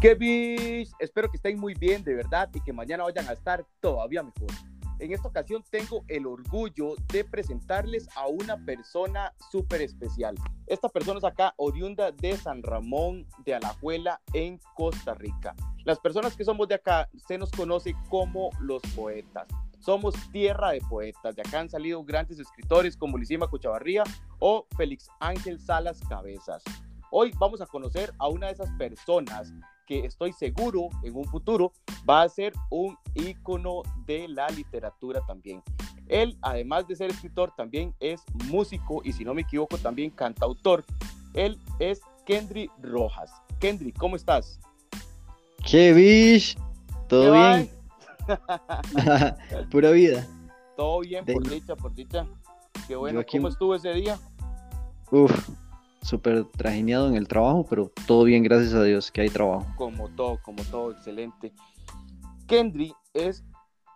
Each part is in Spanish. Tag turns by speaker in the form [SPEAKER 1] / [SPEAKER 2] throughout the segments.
[SPEAKER 1] Kevin, espero que estén muy bien, de verdad, y que mañana vayan a estar todavía mejor. En esta ocasión tengo el orgullo de presentarles a una persona súper especial. Esta persona es acá oriunda de San Ramón de Alajuela en Costa Rica. Las personas que somos de acá se nos conoce como los poetas. Somos tierra de poetas. De acá han salido grandes escritores como Lisima Cuchavarría o Félix Ángel Salas Cabezas. Hoy vamos a conocer a una de esas personas que estoy seguro en un futuro va a ser un ícono de la literatura también. Él, además de ser escritor, también es músico y si no me equivoco, también cantautor. Él es Kendry Rojas. Kendry, ¿cómo estás?
[SPEAKER 2] ¿Qué bish? ¿Todo bien? Pura vida.
[SPEAKER 1] Todo bien, por dicha, por dicha. Qué bueno, ¿cómo estuvo ese día?
[SPEAKER 2] Uf, súper trajineado en el trabajo, pero todo bien, gracias a Dios que hay trabajo.
[SPEAKER 1] Como todo, como todo, excelente. Kendry es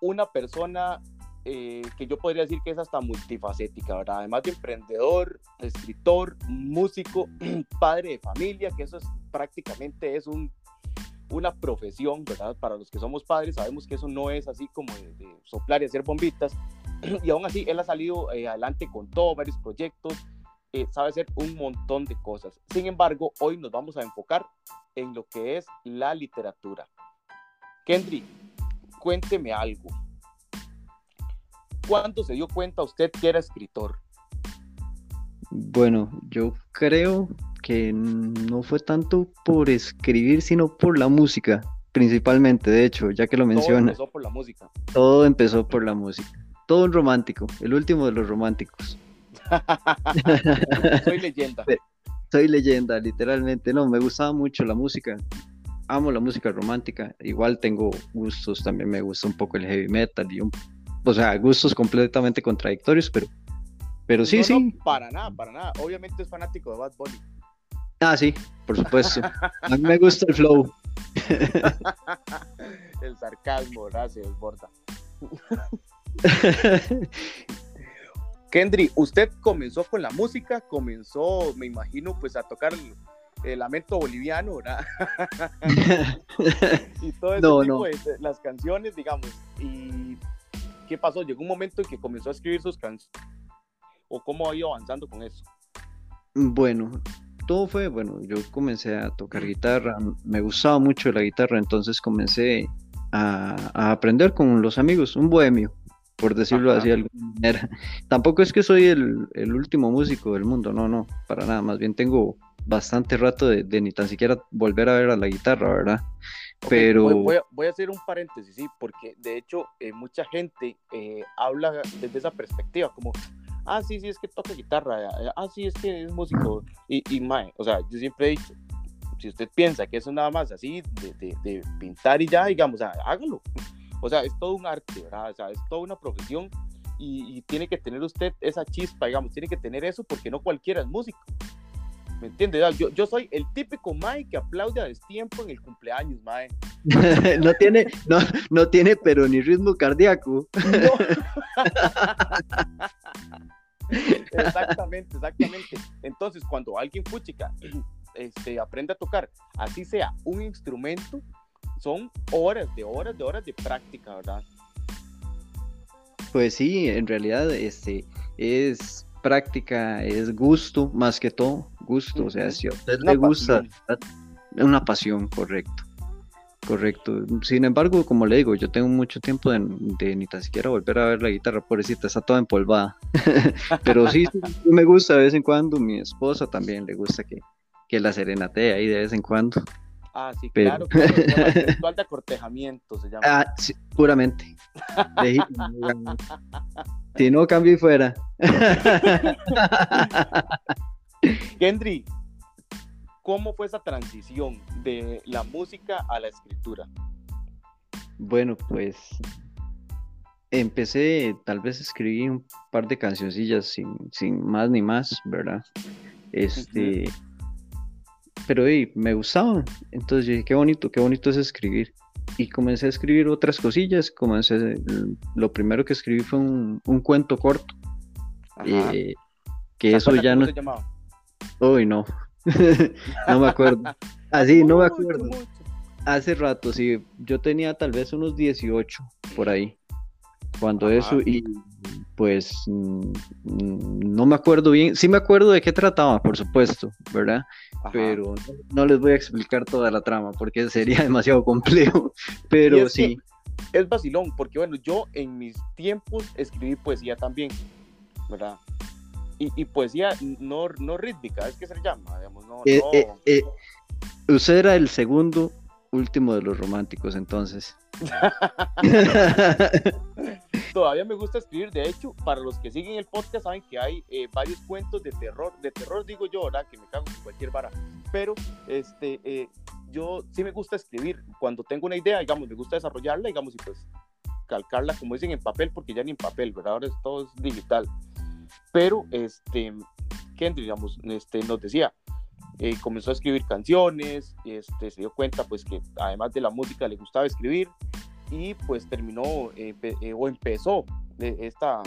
[SPEAKER 1] una persona eh, que yo podría decir que es hasta multifacética, ¿verdad? Además de emprendedor, escritor, músico, padre de familia, que eso es prácticamente es un, una profesión, ¿verdad? Para los que somos padres sabemos que eso no es así como de, soplar y hacer bombitas. Y aún así, él ha salido eh, adelante con todos varios proyectos, eh, sabe hacer un montón de cosas. Sin embargo, hoy nos vamos a enfocar en lo que es la literatura. Kendry, cuénteme algo. ¿Cuándo se dio cuenta usted que era escritor?
[SPEAKER 2] Bueno, yo creo que no fue tanto por escribir, sino por la música, principalmente, de hecho, ya que lo menciona.
[SPEAKER 1] Todo empezó por la música.
[SPEAKER 2] Todo empezó por la música. Todo un romántico, el último de los románticos.
[SPEAKER 1] Soy leyenda.
[SPEAKER 2] Soy leyenda, literalmente. No, me gustaba mucho la música. Amo la música romántica. Igual tengo gustos, también me gusta un poco el heavy metal y un, o sea, gustos completamente contradictorios, pero, pero sí, sí.
[SPEAKER 1] para nada, para nada. Obviamente es fanático de Bad Bunny.
[SPEAKER 2] Ah, sí, por supuesto. A mí me gusta el flow.
[SPEAKER 1] el sarcasmo, gracias, Borda. Kendry, usted comenzó con la música, comenzó, me imagino, pues a tocar el, lamento boliviano, ¿verdad? y todo ese tipo de las canciones, digamos. ¿Y qué pasó? Llegó un momento en que comenzó a escribir sus canciones. ¿O cómo ha ido avanzando con eso?
[SPEAKER 2] Bueno, todo fue, bueno, yo comencé a tocar guitarra, me gustaba mucho la guitarra, entonces comencé a, a aprender con los amigos, un bohemio por decirlo así de alguna manera. Tampoco es que soy el, último músico del mundo, no, no, para nada, más bien tengo bastante rato de, ni tan siquiera volver a ver a la guitarra, ¿verdad? Pero...
[SPEAKER 1] Voy, a, hacer un paréntesis, sí, porque de hecho eh, mucha gente eh, habla desde esa perspectiva, como, ah, sí, sí, es que toca guitarra, eh, ah, sí, es que es músico, y, y mae, o sea, yo siempre he dicho, si usted piensa que eso nada más así de, de pintar y ya, digamos, hágalo. O sea, es todo un arte, ¿verdad? O sea, es toda una profesión y, tiene que tener usted esa chispa, digamos, tiene que tener eso porque no cualquiera es músico. ¿Me entiendes? Yo, yo soy el típico Mae que aplaude a destiempo en el cumpleaños, Mae.
[SPEAKER 2] no tiene, no, no tiene, pero ni ritmo cardíaco. No.
[SPEAKER 1] exactamente, exactamente. Entonces, cuando alguien fuchica este, aprende a tocar, así sea un instrumento, son horas de horas de horas de práctica, ¿verdad?
[SPEAKER 2] Pues sí, en realidad este, es práctica, es gusto, más que todo, gusto. O sea, si a usted le gusta, es una pasión, correcto. Correcto. Sin embargo, como le digo, yo tengo mucho tiempo de, ni tan siquiera volver a ver la guitarra, pobrecita, está toda empolvada. Pero sí, me gusta de vez en cuando. Mi esposa también le gusta que, que la serenate ahí de vez en cuando.
[SPEAKER 1] Ah, sí, claro, claro. ritual de acortejamiento se llama.
[SPEAKER 2] Ah, sí, puramente. si no, cambio y fuera.
[SPEAKER 1] Kendry, ¿cómo fue esa transición de la música a la escritura?
[SPEAKER 2] Bueno, pues empecé, tal vez escribí un par de cancioncillas sin, sin más ni más, ¿verdad? Este, pero me gustaban. Entonces dije, qué bonito, qué bonito es escribir. Y comencé a escribir otras cosillas. Comencé, lo primero que escribí fue un, cuento corto. Eh, que eso ya no. Uy, no. no me acuerdo. Así, no me acuerdo. hace rato, sí, yo tenía tal vez unos 18 por ahí, cuando eso, y pues mm, no me acuerdo bien, sí me acuerdo de qué trataba, por supuesto, ¿verdad? Pero no, les voy a explicar toda la trama porque sería demasiado complejo, pero sí.
[SPEAKER 1] Es vacilón, porque bueno, yo en mis tiempos escribí poesía también, ¿verdad? Y, poesía no, no rítmica, es que se llama, digamos, no...
[SPEAKER 2] Eh, eh, eh, usted era el segundo último de los románticos, entonces.
[SPEAKER 1] Todavía me gusta escribir, de hecho, para los que siguen el podcast saben que hay eh, varios cuentos de terror, de terror digo yo, ¿verdad? Que me cago en cualquier vara, pero este, eh, yo sí me gusta escribir, cuando tengo una idea, digamos, me gusta desarrollarla, digamos, y pues calcarla, como dicen, en papel, porque ya ni en papel, ¿verdad? Ahora es, todo es digital. Pero, este, Kendrick, digamos, este, nos decía, eh, comenzó a escribir canciones, este, se dio cuenta pues que además de la música le gustaba escribir y pues terminó eh, o empezó eh, esta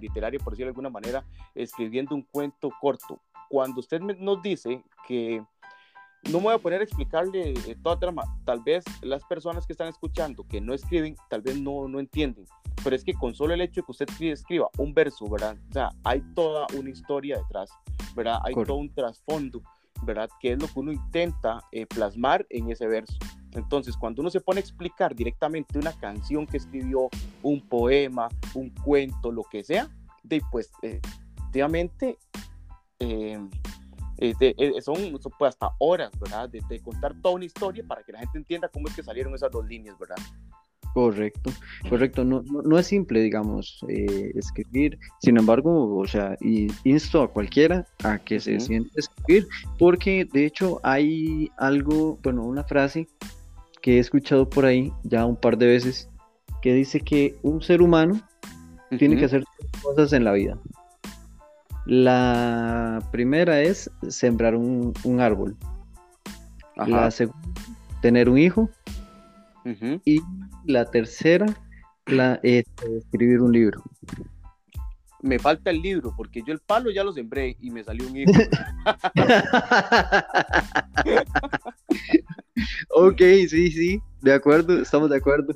[SPEAKER 1] literaria, por decirlo de alguna manera, escribiendo un cuento corto. Cuando usted nos dice que no me voy a poner a explicarle toda trama, tal vez las personas que están escuchando que no escriben, tal vez no, no entienden, pero es que con solo el hecho de que usted escriba un verso, ¿verdad? O sea, hay toda una historia detrás. ¿verdad? Hay todo un trasfondo, ¿verdad? Que es lo que uno intenta eh, plasmar en ese verso. Entonces, cuando uno se pone a explicar directamente una canción que escribió, un poema, un cuento, lo que sea, de, pues, eh, efectivamente, eh, son, son hasta horas, ¿verdad? De, de, contar toda una historia para que la gente entienda cómo es que salieron esas dos líneas, ¿verdad?
[SPEAKER 2] Correcto, correcto. No, no, es simple, digamos, eh, escribir. Sin embargo, o sea, insto a cualquiera a que se siente escribir, porque de hecho hay algo, bueno, una frase que he escuchado por ahí ya un par de veces, que dice que un ser humano tiene que hacer cosas en la vida. La primera es sembrar un, árbol. La segunda, tener un hijo. Y la tercera, la, este, escribir un libro.
[SPEAKER 1] Me falta el libro, porque yo el palo ya lo sembré y me salió un hijo.
[SPEAKER 2] ok, sí, sí, de acuerdo, estamos de acuerdo.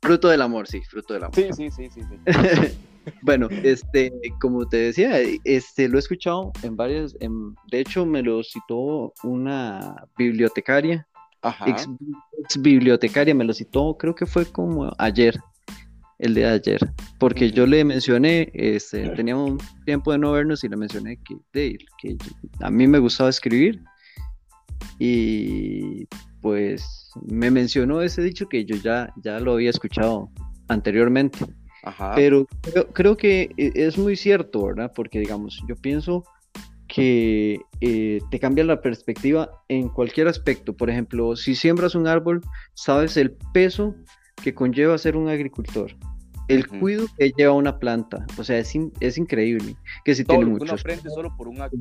[SPEAKER 2] Fruto, del amor, sí, fruto del amor.
[SPEAKER 1] Sí, sí, sí, sí.
[SPEAKER 2] bueno, este, como te decía, este, lo he escuchado en varias, de hecho me lo citó una bibliotecaria Ex, bibliotecaria, me lo citó, creo que fue como ayer, el de ayer, porque yo le mencioné, este, teníamos un tiempo de no vernos y le mencioné que, que a mí me gustaba escribir y pues me mencionó ese dicho que yo ya, ya lo había escuchado anteriormente. Pero creo, creo, que e, es muy cierto, ¿verdad? Porque digamos, yo pienso que eh, te cambia la perspectiva en cualquier aspecto. Por ejemplo, si siembras un árbol, sabes el peso que conlleva ser un agricultor, el cuidado que lleva una planta. O sea, es, es increíble. Que si tiene mucho.
[SPEAKER 1] aprende solo por un acto.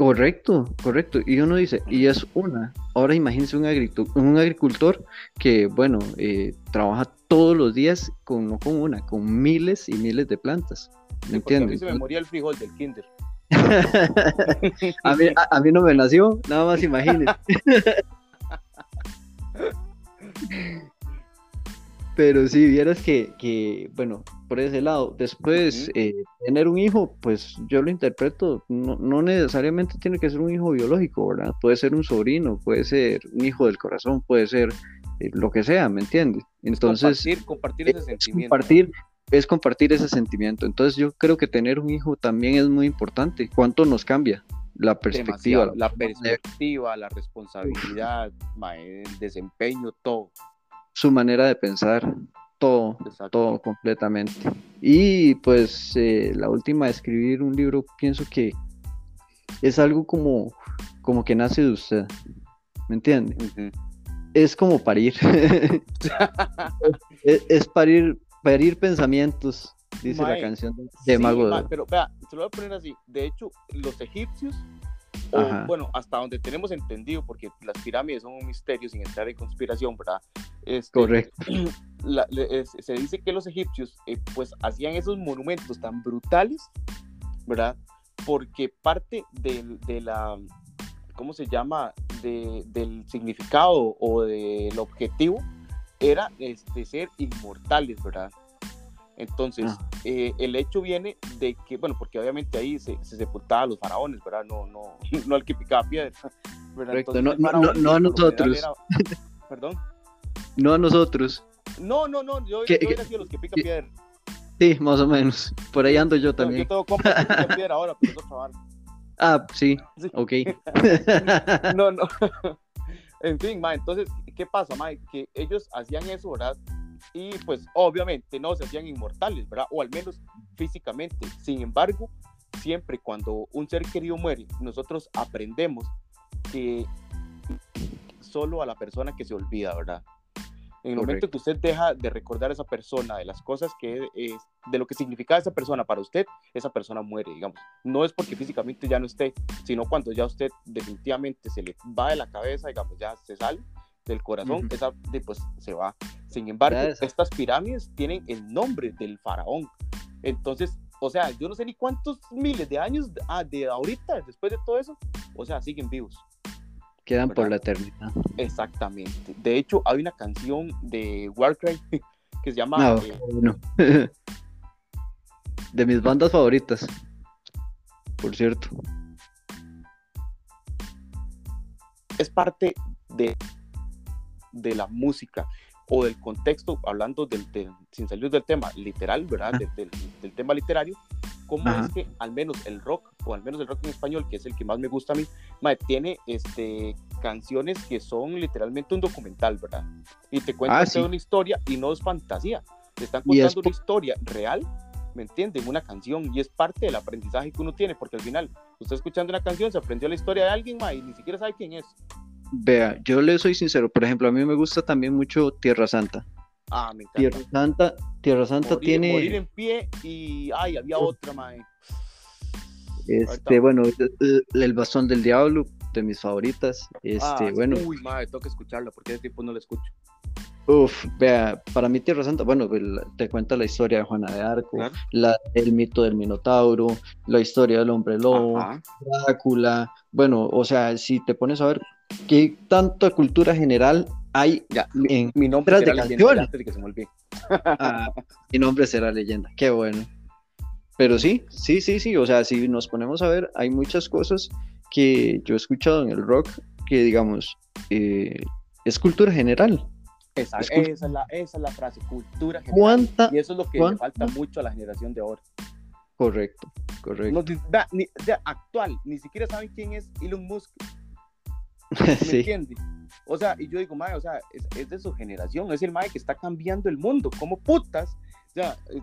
[SPEAKER 2] Correcto, correcto. Y uno dice, y es una. Ahora imagínense un, un agricultor que, bueno, eh, trabaja todos los días con, no con una, con miles y miles de plantas. ¿Me entiendes?
[SPEAKER 1] A mí se me moría el frijol del kinder.
[SPEAKER 2] a, mí, no me nació, nada más imagínense. Pero si vieras que, bueno, por ese lado, después eh, tener un hijo, pues yo lo interpreto, no, necesariamente tiene que ser un hijo biológico, ¿verdad? Puede ser un sobrino, puede ser un hijo del corazón, puede ser eh, lo que sea, ¿me entiendes?
[SPEAKER 1] Entonces, compartir, compartir ese sentimiento.
[SPEAKER 2] Compartir, es compartir ese sentimiento. Entonces yo creo que tener un hijo también es muy importante. ¿Cuánto nos cambia? La perspectiva.
[SPEAKER 1] La, perspectiva, la responsabilidad, el desempeño, todo.
[SPEAKER 2] Su manera de pensar, todo, todo completamente. Y pues eh, la última escribir un libro, pienso que es algo como, como que nace de usted. ¿Me entiende? Es como parir. es parir Perir pensamientos, dice la canción de Mago.
[SPEAKER 1] pero vea, se lo voy a poner así. De hecho, los egipcios, bueno, hasta donde tenemos entendido, porque las pirámides son un misterio sin entrar en conspiración, ¿verdad?
[SPEAKER 2] Este, Correcto.
[SPEAKER 1] se dice que los egipcios, eh, pues, hacían esos monumentos tan brutales, ¿verdad? Porque parte de, de la, ¿cómo se llama? del significado o del objetivo era este, ser inmortales, ¿verdad? Entonces, ah. eh, el hecho viene de que, bueno, porque obviamente ahí se, se sepultaba a los faraones, ¿verdad? No, no, no al que picaba piedra.
[SPEAKER 2] ¿verdad? no, no, no, a nosotros.
[SPEAKER 1] Perdón.
[SPEAKER 2] No a nosotros.
[SPEAKER 1] No, no, no, yo, yo hubiera sido los que pican piedra.
[SPEAKER 2] Sí, más o menos. Por ahí ando yo también.
[SPEAKER 1] yo tengo compas que pican piedra ahora, pero es otra
[SPEAKER 2] Ah, sí, sí. ok.
[SPEAKER 1] no, no. en fin, ma, entonces, ¿qué pasa, ma? Que ellos hacían eso, ¿verdad? Y pues obviamente no se hacían inmortales, ¿verdad? O al menos físicamente. Sin embargo, siempre cuando un ser querido muere, nosotros aprendemos que solo a la persona que se olvida, ¿verdad? En el momento que usted deja de recordar a esa persona, de las cosas que es, de lo que significaba esa persona para usted, esa persona muere, digamos. No es porque físicamente ya no esté, sino cuando ya usted definitivamente se le va de la cabeza, digamos, ya se sale del corazón, esa pues se va. Sin embargo, estas pirámides tienen el nombre del faraón. Entonces, o sea, yo no sé ni cuántos miles de años ah, de ahorita, después de todo eso, o sea, siguen vivos.
[SPEAKER 2] Quedan por la eternidad.
[SPEAKER 1] Exactamente. De hecho, hay una canción de Warcry que se llama... Ah, eh,
[SPEAKER 2] de mis bandas favoritas, por cierto.
[SPEAKER 1] Es parte de, de la música o del contexto, hablando del, sin salir del tema literal, ¿verdad? Del, del, tema literario, cómo es que al menos el rock, o al menos el rock en español, que es el que más me gusta a mí, tiene este, canciones que son literalmente un documental, ¿verdad? Y te cuentan ah, una historia y no es fantasía. Te están contando una historia real, ¿me entienden? Una canción y es parte del aprendizaje que uno tiene, porque al final, usted escuchando una canción, se aprendió la historia de alguien, ma, y ni siquiera sabe quién es.
[SPEAKER 2] Vea, yo le soy sincero, por ejemplo, a mí me gusta también mucho Tierra Santa.
[SPEAKER 1] Ah, me encanta.
[SPEAKER 2] Tierra Santa, Tierra Santa tiene.
[SPEAKER 1] Morir en pie y. Ay, había otra, mae.
[SPEAKER 2] Este, bueno, el bastón del diablo, de mis favoritas. Este, ah, bueno.
[SPEAKER 1] Uy, madre, tengo que escucharla porque ese tiempo no la escucho.
[SPEAKER 2] Uf, vea, para mí Tierra Santa, bueno, te cuenta la historia de Juana de Arco, la, el mito del Minotauro, la historia del hombre lobo, Drácula, bueno, o sea, si te pones a ver qué tanta cultura general hay
[SPEAKER 1] ya, en mi nombre será de leyenda, que se me
[SPEAKER 2] ah, mi nombre será leyenda, qué bueno. Pero sí, sí, sí, sí, o sea, si nos ponemos a ver, hay muchas cosas que yo he escuchado en el rock que, digamos, eh, es cultura general.
[SPEAKER 1] Esa es, la, esa, es la, frase, cultura general. y eso es lo que le falta mucho a la generación de ahora.
[SPEAKER 2] Correcto, correcto.
[SPEAKER 1] ni, actual, ni siquiera saben quién es Elon Musk. ¿Me sí. O sea, y yo digo, mae, o sea, es, de su generación, es el mae que está cambiando el mundo. ¿Cómo putas? O sea, eh,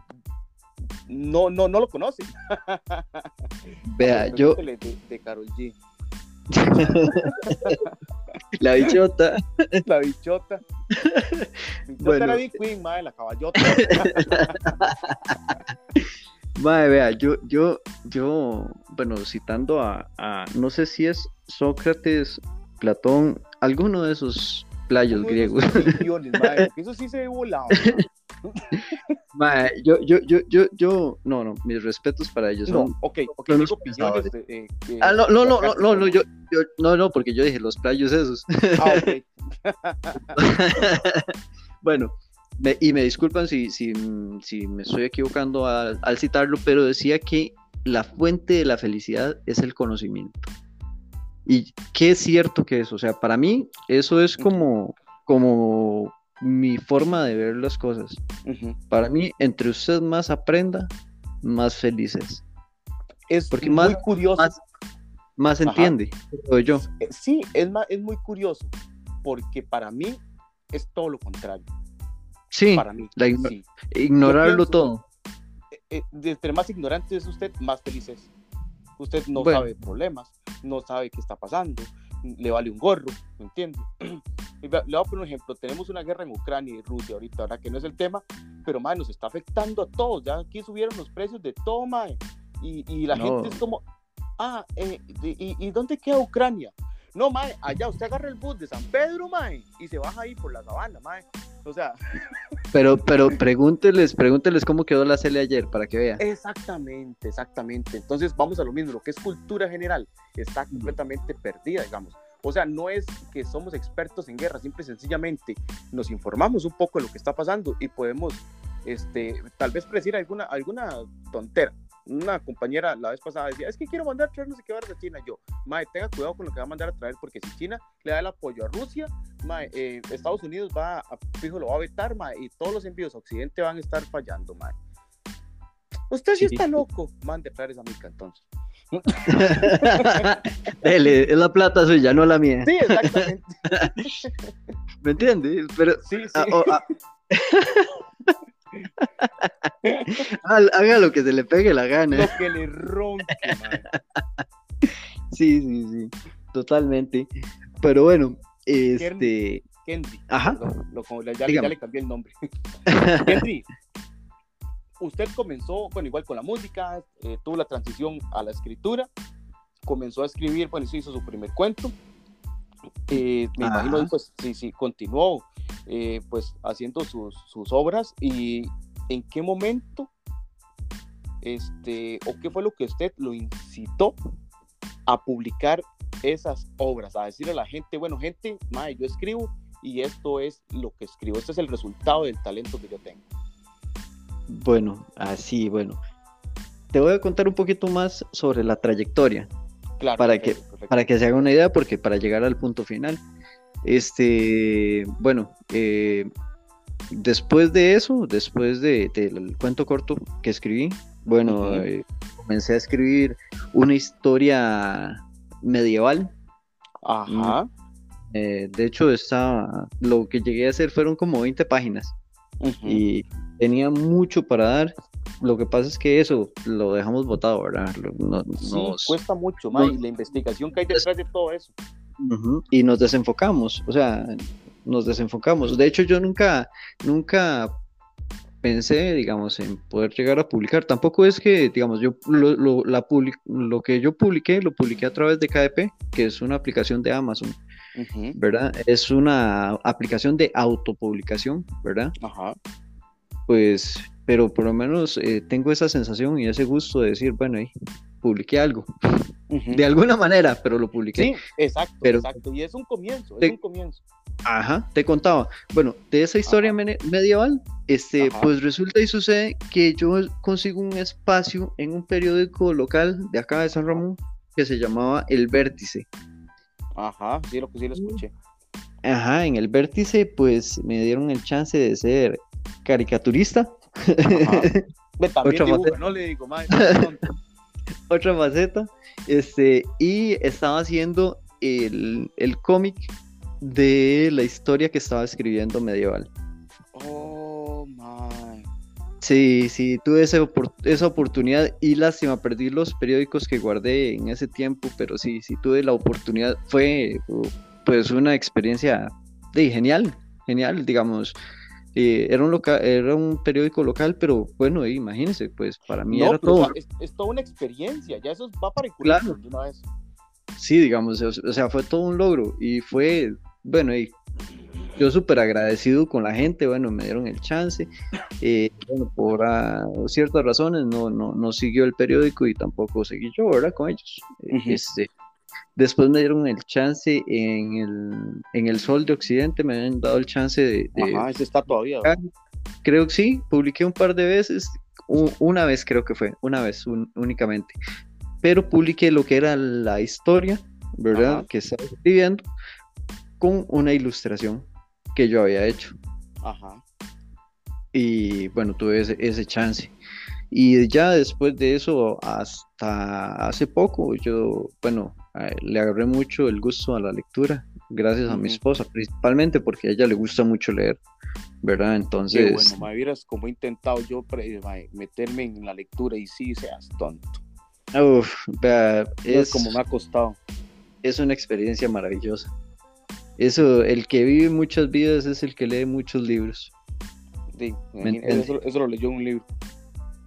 [SPEAKER 1] no, no, no lo conoce.
[SPEAKER 2] Vea, yo.
[SPEAKER 1] De, de Carol G.
[SPEAKER 2] la bichota.
[SPEAKER 1] La bichota. Bichota era Big Queen, madre, la caballota.
[SPEAKER 2] Madre, vea, yo, yo, yo, bueno, citando a, a, no sé si es Sócrates, Platón, alguno de esos playos griegos.
[SPEAKER 1] eso sí se ve volado.
[SPEAKER 2] yo, yo, yo, yo, yo, no, no, mis respetos para ellos.
[SPEAKER 1] No, ok, ok,
[SPEAKER 2] ah, no, no, no, no, no, yo, yo, no, no, porque yo dije los playos esos.
[SPEAKER 1] Ah, ok.
[SPEAKER 2] bueno, y me disculpan si, si, si me estoy equivocando al, al citarlo, pero decía que la fuente de la felicidad es el conocimiento. Y qué es cierto que es, o sea, para mí eso es como, como mi forma de ver las cosas. Para mí, entre usted más aprenda, más feliz es.
[SPEAKER 1] Porque muy más, curioso.
[SPEAKER 2] Más, entiende, yo.
[SPEAKER 1] Eh, sí, es, es muy curioso, porque para mí es todo lo contrario.
[SPEAKER 2] Sí,
[SPEAKER 1] para mí.
[SPEAKER 2] ignorarlo todo.
[SPEAKER 1] Eh, eh, entre más ignorante es usted, más feliz es. Usted no sabe problemas, no sabe qué está pasando, le vale un gorro, ¿me entiende? le voy a poner un ejemplo, tenemos una guerra en Ucrania y Rusia ahorita, ahora que no es el tema, pero madre, nos está afectando a todos, ya aquí subieron los precios de todo, madre, y, y la gente es como, ah, eh, y, y, dónde queda Ucrania? No, mae, allá usted agarra el bus de San Pedro, mae, y se baja ahí por la sabana, mae. O sea.
[SPEAKER 2] Pero, pero pregúnteles, pregúnteles cómo quedó la cele ayer para que vean.
[SPEAKER 1] Exactamente, exactamente. Entonces vamos a lo mismo, lo que es cultura general está completamente perdida, digamos. O sea, no es que somos expertos en guerra, simple y sencillamente nos informamos un poco de lo que está pasando y podemos, este, tal vez predecir alguna, alguna tontera. Una compañera la vez pasada decía, es que quiero mandar a traer no sé qué barra de China. Yo, mae, tenga cuidado con lo que va a mandar a traer, porque si China le da el apoyo a Rusia, mae, eh, Estados Unidos va a, fijo, lo va a vetar, mae, y todos los envíos a Occidente van a estar fallando, mae. Usted sí, está loco. Mande a traer esa mica entonces.
[SPEAKER 2] Dele, es la plata suya, no la mía.
[SPEAKER 1] Sí, exactamente.
[SPEAKER 2] ¿Me entiendes? Pero,
[SPEAKER 1] sí, sí.
[SPEAKER 2] Ah, oh, ah. Haga lo que se le pegue la gana.
[SPEAKER 1] Lo que le ronque, man.
[SPEAKER 2] Sí, sí, sí. Totalmente. Pero bueno, este.
[SPEAKER 1] Henry.
[SPEAKER 2] Ajá.
[SPEAKER 1] Lo, lo, ya, ya, le cambié el nombre. Henry, usted comenzó, bueno, igual con la música, eh, tuvo la transición a la escritura, comenzó a escribir, bueno, se hizo su primer cuento. Eh, me imagino, pues, sí, sí, continuó, eh, pues, haciendo sus, sus, obras y en qué momento, este, o qué fue lo que usted lo incitó a publicar esas obras, a decirle a la gente, bueno, gente, madre, yo escribo y esto es lo que escribo, este es el resultado del talento que yo tengo.
[SPEAKER 2] Bueno, así, bueno. Te voy a contar un poquito más sobre la trayectoria.
[SPEAKER 1] Claro,
[SPEAKER 2] para, que, para que se haga una idea, porque para llegar al punto final. Este, bueno, eh, después de eso, después del de, cuento corto que escribí, bueno, eh, comencé a escribir una historia medieval.
[SPEAKER 1] Ajá.
[SPEAKER 2] Mm, eh, de hecho, está, lo que llegué a hacer fueron como 20 páginas. Y tenía mucho para dar. Lo que pasa es que eso lo dejamos botado, ¿verdad?
[SPEAKER 1] sí, cuesta mucho, más la investigación que hay detrás de todo eso.
[SPEAKER 2] Y nos desenfocamos, o sea, nos desenfocamos. De hecho, yo nunca, nunca pensé, digamos, en poder llegar a publicar. Tampoco es que, digamos, yo lo, lo, la lo que yo publiqué, lo publiqué a través de KDP, que es una aplicación de Amazon. ¿Verdad? Es una aplicación de autopublicación, ¿verdad?
[SPEAKER 1] Ajá
[SPEAKER 2] pues, pero por lo menos eh, tengo esa sensación y ese gusto de decir, bueno, ahí publiqué algo. De alguna manera, pero lo publiqué.
[SPEAKER 1] Sí, exacto, exacto. Y es un comienzo, es un comienzo.
[SPEAKER 2] Ajá, te contaba. Bueno, de esa historia medieval, este, pues resulta y sucede que yo consigo un espacio en un periódico local de acá de San Ramón que se llamaba El Vértice.
[SPEAKER 1] Ajá, sí, lo que sí lo escuché.
[SPEAKER 2] Ajá, en el vértice pues me dieron el chance de ser caricaturista.
[SPEAKER 1] Otra faceta. no le digo más.
[SPEAKER 2] Otra faceta. Este, y estaba haciendo el, el cómic de la historia que estaba escribiendo medieval.
[SPEAKER 1] Oh, my.
[SPEAKER 2] Sí, sí, tuve esa, esa oportunidad y lástima, perdí los periódicos que guardé en ese tiempo, pero sí, sí tuve la oportunidad. Fue pues una experiencia de, genial, genial, digamos. Eh, era, un local, era un periódico local, pero bueno, imagínense, pues para mí era todo.
[SPEAKER 1] es, toda una experiencia, ya eso va para el
[SPEAKER 2] claro. una vez. Sí, digamos, o, sea, fue todo un logro y fue, bueno, y yo súper agradecido con la gente, bueno, me dieron el chance, eh, bueno, por uh, ciertas razones no, no, no siguió el periódico y tampoco seguí yo, ¿verdad? Con ellos. este, Después me dieron el chance en el, en el Sol de Occidente, me habían dado el chance de...
[SPEAKER 1] Ajá, ese está todavía.
[SPEAKER 2] Creo que sí, publiqué un par de veces, una vez creo que fue, una vez únicamente. Pero publiqué lo que era la historia, ¿verdad? Que estaba escribiendo con una ilustración que yo había hecho.
[SPEAKER 1] Ajá.
[SPEAKER 2] Y bueno, tuve ese, ese chance. Y ya después de eso, hasta hace poco, yo, bueno, le agarré mucho el gusto a la lectura, gracias a mi esposa, principalmente porque a ella le gusta mucho leer, ¿verdad? Entonces...
[SPEAKER 1] Qué bueno, me vieras como he intentado yo meterme en la lectura y sí seas tonto.
[SPEAKER 2] Uf, vea, es
[SPEAKER 1] como me ha costado.
[SPEAKER 2] Es una experiencia maravillosa. Eso, el que vive muchas vidas es el que lee muchos libros.
[SPEAKER 1] Sí, eso, eso, lo leyó en un libro.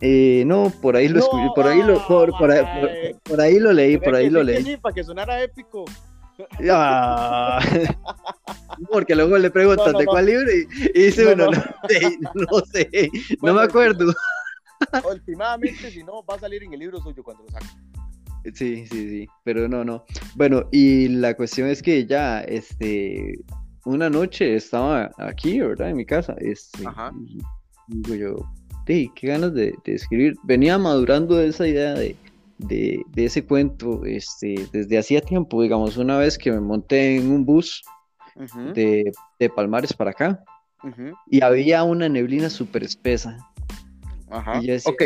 [SPEAKER 2] Eh, no, por ahí lo escuché, por ahí lo, por, por, ahí, lo leí, por ahí lo leí.
[SPEAKER 1] para que sonara épico.
[SPEAKER 2] Ah, porque luego le preguntan de cuál libro y, dice uno, no, sé, no sé, no me acuerdo.
[SPEAKER 1] Últimamente, si no, va a salir en el libro suyo cuando lo saque.
[SPEAKER 2] Sí, sí, sí, pero no, no. Bueno, y la cuestión es que ya, este, una noche estaba aquí, ¿verdad? En mi casa, este,
[SPEAKER 1] Ajá.
[SPEAKER 2] digo yo, sí, qué ganas de, de escribir. Venía madurando esa idea de, de, de ese cuento, este, desde hacía tiempo, digamos, una vez que me monté en un bus de, de Palmares para acá, y había una neblina súper espesa.
[SPEAKER 1] Ajá.
[SPEAKER 2] Decía,
[SPEAKER 1] Ok,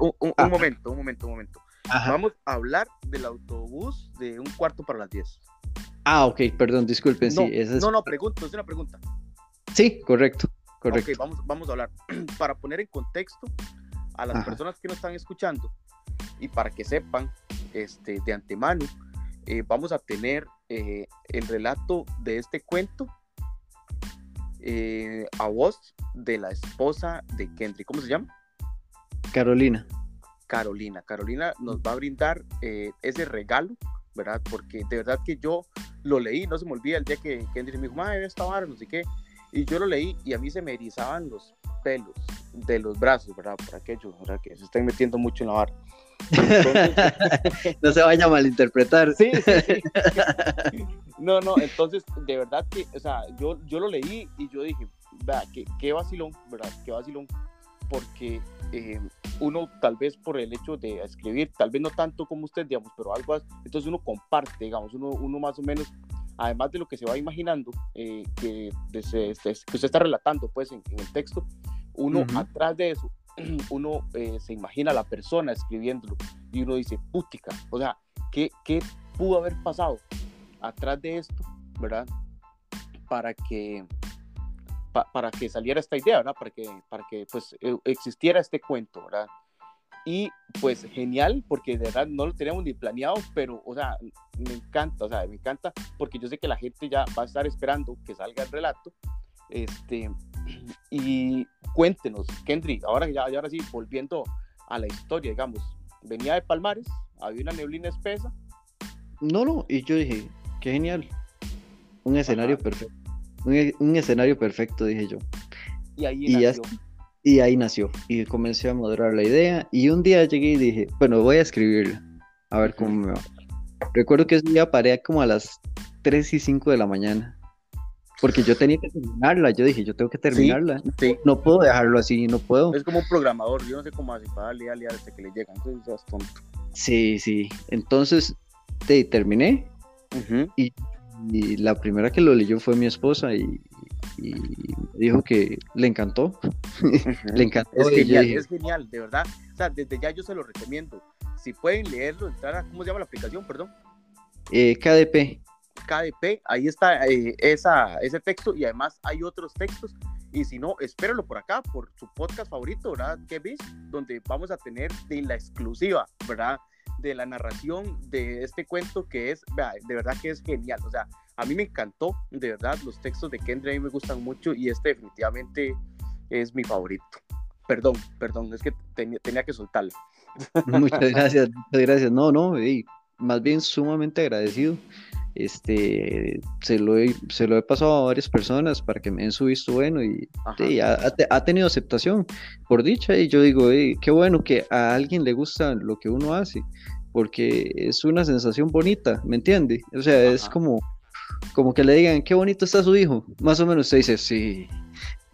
[SPEAKER 1] un, momento, un momento, un momento.
[SPEAKER 2] Ajá.
[SPEAKER 1] Vamos a hablar del autobús de un cuarto para las 10.
[SPEAKER 2] Ah, ok, perdón, disculpen,
[SPEAKER 1] no,
[SPEAKER 2] sí, esa es...
[SPEAKER 1] no, no, pregunto, es una pregunta.
[SPEAKER 2] Sí, correcto, correcto.
[SPEAKER 1] Ok, vamos, vamos a hablar. para poner en contexto a las
[SPEAKER 2] Ajá.
[SPEAKER 1] personas que nos están escuchando y para que sepan este, de antemano, eh, vamos a tener eh, el relato de este cuento eh, a voz de la esposa de Kendrick. ¿Cómo se llama?
[SPEAKER 2] Carolina.
[SPEAKER 1] Carolina. Carolina nos va a brindar eh, ese regalo, ¿verdad? Porque de verdad que yo lo leí, no se me olvida el día que Kendrick me dijo, madre, esta vara, no sé qué. Y yo lo leí y a mí se me erizaban los pelos de los brazos, ¿verdad? Por aquello, ¿verdad? Que se están metiendo mucho en la. Entonces,
[SPEAKER 2] no se vaya a malinterpretar.
[SPEAKER 1] sí, sí, sí. No, no, entonces, de verdad que, o sea, yo, yo lo leí y yo dije, vea, qué, qué vacilón, ¿verdad? Qué vacilón, porque eh, uno tal vez por el hecho de escribir, tal vez no tanto como usted, digamos, pero algo así, entonces uno comparte, digamos, uno, uno más o menos, además de lo que se va imaginando, eh, que, que usted está relatando, pues, en, en el texto, uno
[SPEAKER 2] Ujú.
[SPEAKER 1] atrás de eso, uno eh, se imagina a la persona escribiéndolo y uno dice, putica, o sea, ¿qué, qué pudo haber pasado atrás de esto, verdad? Para que, pa- para que saliera esta idea, ¿verdad? Para que, para que pues, eh, existiera este cuento, ¿verdad? Y pues genial, porque de verdad no lo teníamos ni planeado, pero, o sea, me encanta, o sea, me encanta, porque yo sé que la gente ya va a estar esperando que salga el relato. Este, y cuéntenos, Kendry, ahora, ya, ahora sí, volviendo a la historia, digamos, venía de Palmares, había una neblina espesa,
[SPEAKER 2] No, no, y yo dije, qué genial. Un escenario
[SPEAKER 1] Ajá.
[SPEAKER 2] perfecto. Un, e- un escenario perfecto, dije yo.
[SPEAKER 1] y ahí
[SPEAKER 2] Y ya
[SPEAKER 1] nació.
[SPEAKER 2] Y ahí nació. Y comencé a madurar la idea. Y un día llegué y dije, bueno, voy a escribirla. A ver cómo me va. Recuerdo que ese día paré como a las 3 y 5 de la mañana. Porque yo tenía que terminarla. Yo dije, yo tengo que terminarla.
[SPEAKER 1] Sí,
[SPEAKER 2] No puedo dejarlo así, no puedo.
[SPEAKER 1] es como un programador, yo no sé cómo hace para darle, darle, hasta que le llega, entonces seas tonto.
[SPEAKER 2] Sí, sí. Entonces, te, terminé.
[SPEAKER 1] Ujú.
[SPEAKER 2] Y la primera que lo leyó fue mi esposa y, y me dijo que le encantó. le encantó.
[SPEAKER 1] Es genial,
[SPEAKER 2] dije,
[SPEAKER 1] es genial, de verdad. O sea, desde ya yo se lo recomiendo. Si pueden leerlo, entrar a, ¿cómo se llama la aplicación? Perdón.
[SPEAKER 2] eh, KDP.
[SPEAKER 1] KDP, ahí está eh, esa, ese texto y además hay otros textos. Y si no, espéralo por acá, por su podcast favorito, ¿verdad? ¿Qué vis? Donde vamos a tener de la exclusiva, ¿verdad? De la narración de este cuento que es, de verdad que es genial. O sea, a mí me encantó, de verdad, los textos de Kendra a mí me gustan mucho y este definitivamente es mi favorito. Perdón, perdón, es que tenía, tenía que soltarlo.
[SPEAKER 2] Muchas gracias, muchas gracias. No, no, ey, más bien sumamente agradecido. Este, se lo he, se lo he pasado a varias personas para que me den su visto bueno y ha, ha te- ha tenido aceptación por dicha y yo digo, ey, qué bueno que a alguien le gusta lo que uno hace, porque es una sensación bonita, ¿me entiende? O sea, es
[SPEAKER 1] Ajá.
[SPEAKER 2] como, como que le digan, qué bonito está su hijo. Más o menos usted dice, sí,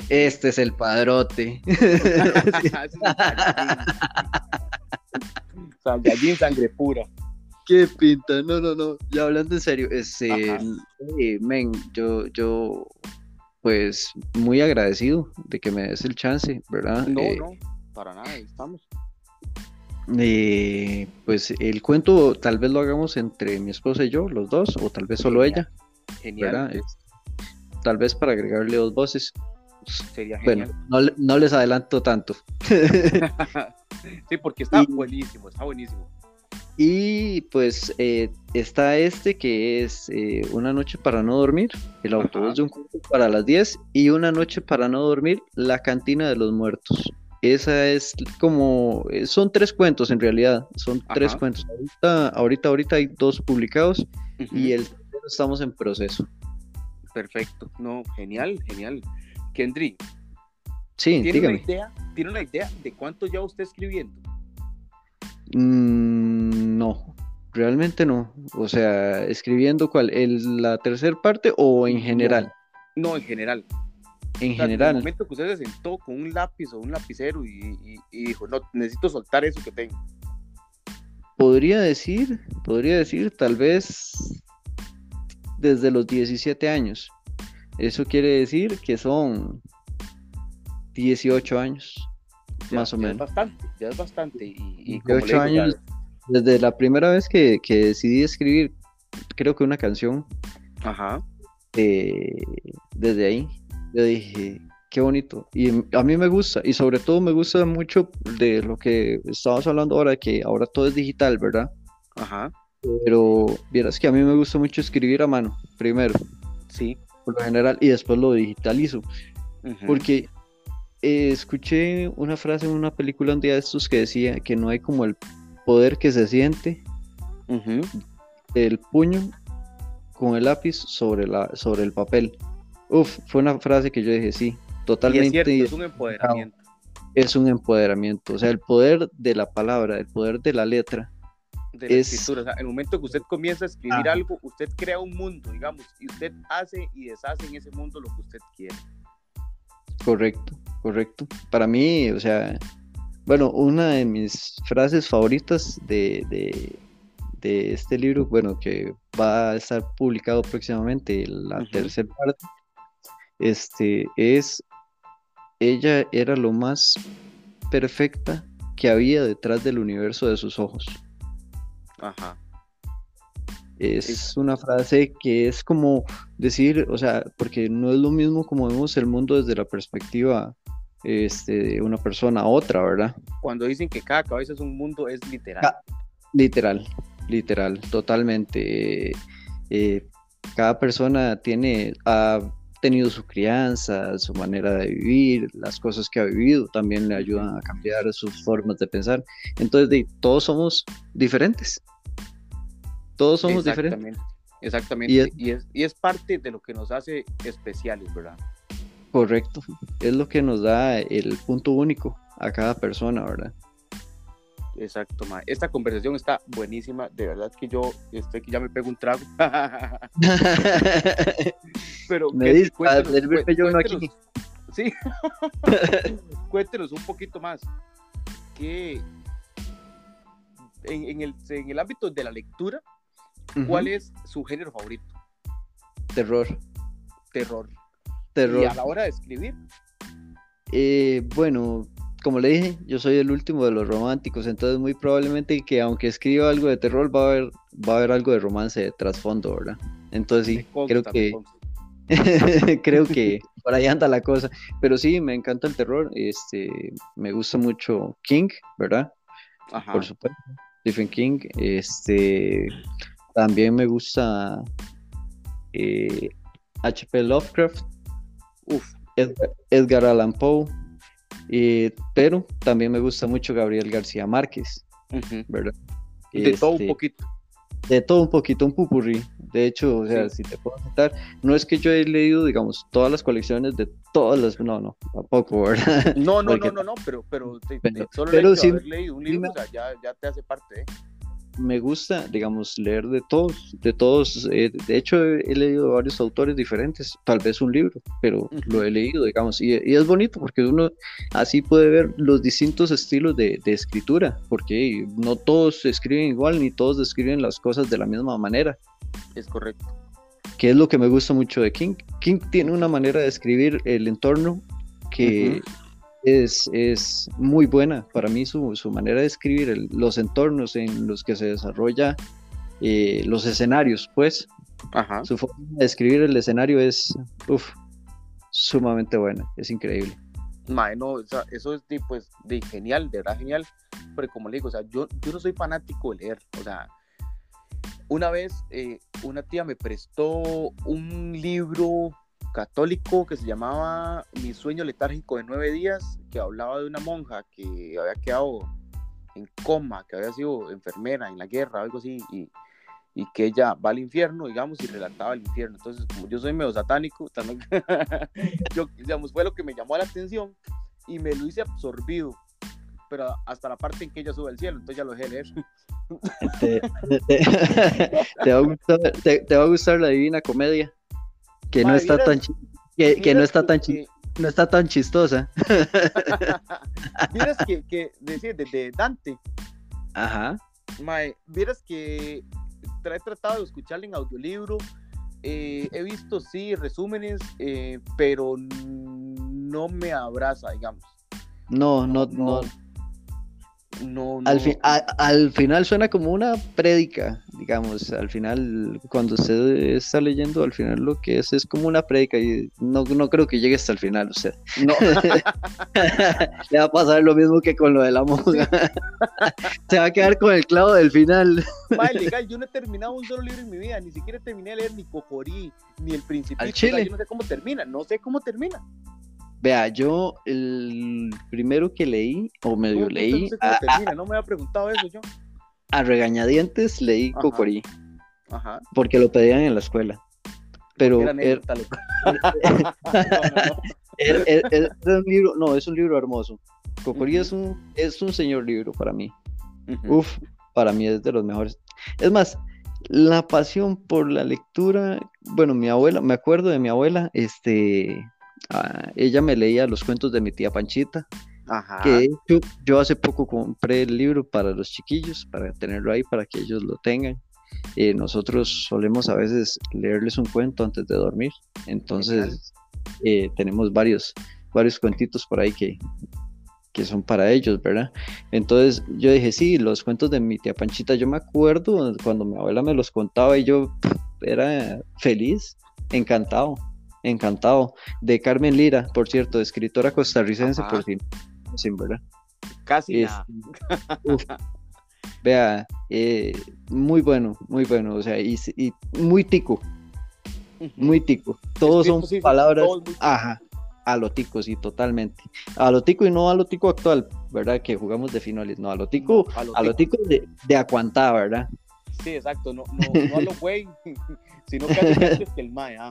[SPEAKER 2] este es el padrote.
[SPEAKER 1] Saiyajin, sangre pura.
[SPEAKER 2] ¿Qué pinta? No, no, no. Ya hablando en serio, este, eh, men, yo, yo, pues, muy agradecido de que me des el chance, ¿verdad?
[SPEAKER 1] No,
[SPEAKER 2] Eh,
[SPEAKER 1] no, para nada, estamos.
[SPEAKER 2] Eh, pues el cuento tal vez lo hagamos entre mi esposa y yo, los dos, o tal vez solo
[SPEAKER 1] Genial.
[SPEAKER 2] ella,
[SPEAKER 1] Genial.
[SPEAKER 2] tal vez para agregarle dos voces.
[SPEAKER 1] Sería
[SPEAKER 2] Bueno,
[SPEAKER 1] genial.
[SPEAKER 2] no, le- no les adelanto tanto.
[SPEAKER 1] sí, porque está
[SPEAKER 2] Y-
[SPEAKER 1] buenísimo, está buenísimo.
[SPEAKER 2] Y pues eh, está este que es eh, Una noche para no dormir, el autobús
[SPEAKER 1] Ajá.
[SPEAKER 2] de un cuarto para las 10 y Una noche para no dormir, La cantina de los muertos. Esa es como, eh, son tres cuentos en realidad, son tres cuentos. Ahorita, ahorita, ahorita hay dos publicados y el estamos en proceso.
[SPEAKER 1] Perfecto. No, genial, genial. Kendry,
[SPEAKER 2] Sí,
[SPEAKER 1] ¿tiene una,
[SPEAKER 2] dígame.
[SPEAKER 1] idea, ¿tiene una idea de cuánto ya usted escribiendo?
[SPEAKER 2] Mm, no, realmente no. O sea, escribiendo cuál, el, la tercera parte o en general.
[SPEAKER 1] No, en general.
[SPEAKER 2] En general. En
[SPEAKER 1] el momento que usted se sentó con un lápiz o un lapicero y, dijo, no, necesito soltar eso que tengo.
[SPEAKER 2] Podría decir, podría decir, tal vez desde los 17 años. Eso quiere decir que son 18 años, más o menos.
[SPEAKER 1] Ya es bastante, ya es bastante. Y,
[SPEAKER 2] 18 años, desde la primera vez que, decidí escribir, creo que una canción.
[SPEAKER 1] Ajá.
[SPEAKER 2] Eh, desde ahí, yo dije, qué bonito. Y a mí me gusta, y sobre todo me gusta mucho de lo que estabas hablando ahora, que ahora todo es digital, ¿verdad?
[SPEAKER 1] Ajá.
[SPEAKER 2] Pero vieras que a mí me gusta mucho escribir a mano, primero.
[SPEAKER 1] Sí.
[SPEAKER 2] Por lo general, y después lo digitalizo. Porque eh, escuché una frase en una película un día de estos que decía que no hay como el poder que se siente el puño con el lápiz sobre, la, sobre el papel. Uf, fue una frase que yo dije, sí, totalmente.
[SPEAKER 1] es, un empoderamiento.
[SPEAKER 2] Es un empoderamiento, o sea, el poder de la palabra, el poder de la letra.
[SPEAKER 1] De la escritura, o sea, el momento que usted comienza a escribir algo, usted crea un mundo, digamos, y usted hace y deshace en ese mundo lo que usted quiere.
[SPEAKER 2] Correcto, correcto. Para mí, o sea, bueno, una de mis frases favoritas de, de, este libro, bueno, que va a estar publicado próximamente, la tercera parte, este, es, ella era lo más perfecta que había detrás del universo de sus ojos.
[SPEAKER 1] Ajá.
[SPEAKER 2] Es una frase que es como decir, o sea, porque no es lo mismo como vemos el mundo desde la perspectiva este, de una persona a otra, ¿verdad?
[SPEAKER 1] Cuando dicen que cada cabeza es un mundo, es literal.
[SPEAKER 2] literal, literal, totalmente. Eh, cada persona tiene, tenido su crianza, su manera de vivir, las cosas que ha vivido también le ayudan a cambiar sus formas de pensar. Entonces, todos somos diferentes. Todos somos diferentes.
[SPEAKER 1] Exactamente. Y es, y, es, y es parte de lo que nos hace especiales, ¿verdad?
[SPEAKER 2] Correcto. Es lo que nos da el punto único a cada persona, ¿verdad?
[SPEAKER 1] Exacto, ma. Esta conversación está buenísima. De verdad que yo estoy que ya me pego un trago. Pero
[SPEAKER 2] me dice, cuéntenos, yo aquí.
[SPEAKER 1] Sí. cuéntenos un poquito más. ¿Qué en, en, el, en el ámbito de la lectura, ¿cuál es su género favorito?
[SPEAKER 2] Terror.
[SPEAKER 1] Terror. ¿Y a la hora de escribir?
[SPEAKER 2] Eh, bueno, como le dije, yo soy el último de los románticos, entonces muy probablemente que aunque escriba algo de terror va a haber, va a haber algo de romance de trasfondo, ¿verdad? Entonces sí, creo que creo que por ahí anda la cosa, pero sí, me encanta el terror, este, me gusta mucho King, ¿verdad?
[SPEAKER 1] Ajá.
[SPEAKER 2] Por supuesto, Stephen King, este, también me gusta H.P. Eh, Lovecraft,
[SPEAKER 1] Uf.
[SPEAKER 2] Edgar, Allan Poe, pero también me gusta mucho Gabriel García Márquez, ¿verdad?
[SPEAKER 1] De todo un este, poquito.
[SPEAKER 2] De todo un poquito, un pupurrí. De hecho, o sea, si te puedo contar, no es que yo he leído, digamos, todas las colecciones de todas las, no, no, tampoco, ¿verdad?
[SPEAKER 1] No, no, no, no, no, pero, pero, solo pero, haber leído un libro, o sea, ya, ya te hace parte, ¿eh?
[SPEAKER 2] Me gusta, digamos, leer de todos, de todos. Eh, de hecho, he, leído varios autores diferentes, tal vez un libro, pero lo he leído, digamos, y, es bonito porque uno así puede ver los distintos estilos de, escritura, porque no todos escriben igual, ni todos describen las cosas de la misma manera.
[SPEAKER 1] Es correcto.
[SPEAKER 2] Que es lo que me gusta mucho de King. King tiene una manera de escribir el entorno que es, muy buena. Para mí su, manera de escribir los entornos en los que se desarrolla eh, los escenarios, pues. Su forma de escribir el escenario es sumamente buena, es increíble.
[SPEAKER 1] eso es de, pues, de genial, de verdad genial. Pero como le digo, o sea, yo, yo no soy fanático de leer. O sea, una vez eh, una tía me prestó un libro católico que se llamaba Mi sueño letárgico de nueve días, que hablaba de una monja que había quedado en coma, que había sido enfermera en la guerra, algo así, y, y que ella va al infierno, digamos, y relataba el infierno. Entonces, como yo soy medio satánico, también, digamos, fue lo que me llamó la atención y me lo hice absorbido, pero hasta la parte en que ella sube al cielo, entonces ya lo dejé leer.
[SPEAKER 2] Te, va a gustar, la Divina Comedia, que no está tan que, no está tan no está tan chistosa.
[SPEAKER 1] Vieras que, que decir, de, Dante.
[SPEAKER 2] Ajá.
[SPEAKER 1] Mae, vieras que he tratado de escucharle en audiolibro. Eh, he visto, sí, resúmenes, eh, pero no me abraza, digamos.
[SPEAKER 2] no, no, no, no, Al, al, final suena como una prédica, digamos, al final, cuando usted está leyendo, al final lo que es es como una prédica y no, no creo que llegue hasta el final usted. No. Le va a pasar lo mismo que con lo de la monja. Se va a quedar con el clavo del final.
[SPEAKER 1] Vale, legal, yo no he terminado un solo libro en mi vida, ni siquiera terminé de leer ni Cocorí, ni El Principito, yo no sé cómo termina, no sé cómo termina.
[SPEAKER 2] Vea, yo el primero que leí, o medio leí.
[SPEAKER 1] No, me había preguntado eso yo.
[SPEAKER 2] A regañadientes leí Cocorí. Ajá. Porque lo pedían en la escuela. Pero. Era, er, er, er, un libro, no, es un libro hermoso. Cocorí es, un, es un señor libro para mí. Uf, para mí es de los mejores. Es más, la pasión por la lectura, bueno, mi abuela, me acuerdo de mi abuela, este, Ah, ella me leía los cuentos de mi tía Panchita. Ajá. Que yo, hace poco compré el libro para los chiquillos, para tenerlo ahí, para que ellos lo tengan. Eh, nosotros solemos a veces leerles un cuento antes de dormir. Entonces, eh, tenemos varios, varios cuentitos por ahí que, que son para ellos, ¿verdad? Entonces yo dije, sí, los cuentos de mi tía Panchita, yo me acuerdo cuando mi abuela me los contaba y yo era feliz, encantado encantado. De Carmen Lira, por cierto, escritora costarricense, por fin, sin verdad.
[SPEAKER 1] Casi
[SPEAKER 2] Vea, eh, muy bueno, muy bueno, o sea, y, muy tico, muy tico. Todos son palabras, ajá, a lo tico, sí, totalmente. A lo tico y no a lo tico actual, ¿verdad? Que jugamos de finales, no, a lo tico, a lo tico, de, de aguantar, ¿verdad?
[SPEAKER 1] Sí, exacto, no, no, no a lo güey, sino que que el mae, ah.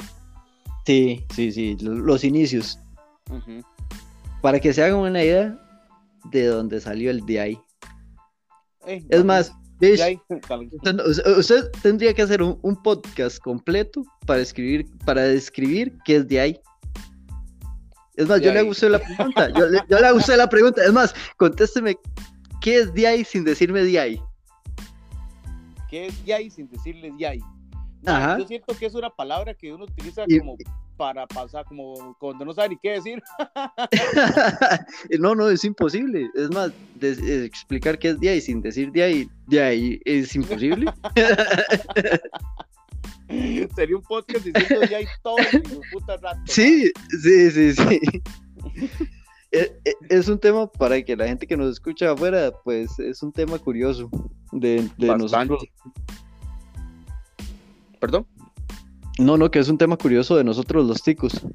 [SPEAKER 2] Sí, sí, sí, los inicios. Para que se hagan una idea de dónde salió el ahí. Eh, es más, usted, tendría que hacer un, podcast completo para escribir, para describir qué es ahí. Es más, yo le hago la pregunta. Yo, le, yo le la pregunta. Es más, contésteme qué es ahí sin decirme de ahí.
[SPEAKER 1] ¿Qué es ahí sin decirle de ahí? Yo siento que es una palabra que uno utiliza como para pasar, como cuando no sabe ni qué decir.
[SPEAKER 2] no, no, es imposible. Es más, explicar qué es día y sin decir día y de ahí es imposible.
[SPEAKER 1] Sería un podcast diciendo día y todo en puta rato.
[SPEAKER 2] Sí, sí, sí, sí. E, e, es un tema para que la gente que nos escucha afuera, pues es un tema curioso de, de nosotros
[SPEAKER 1] ¿Perdón?
[SPEAKER 2] No, no, que es un tema curioso de nosotros los ticos.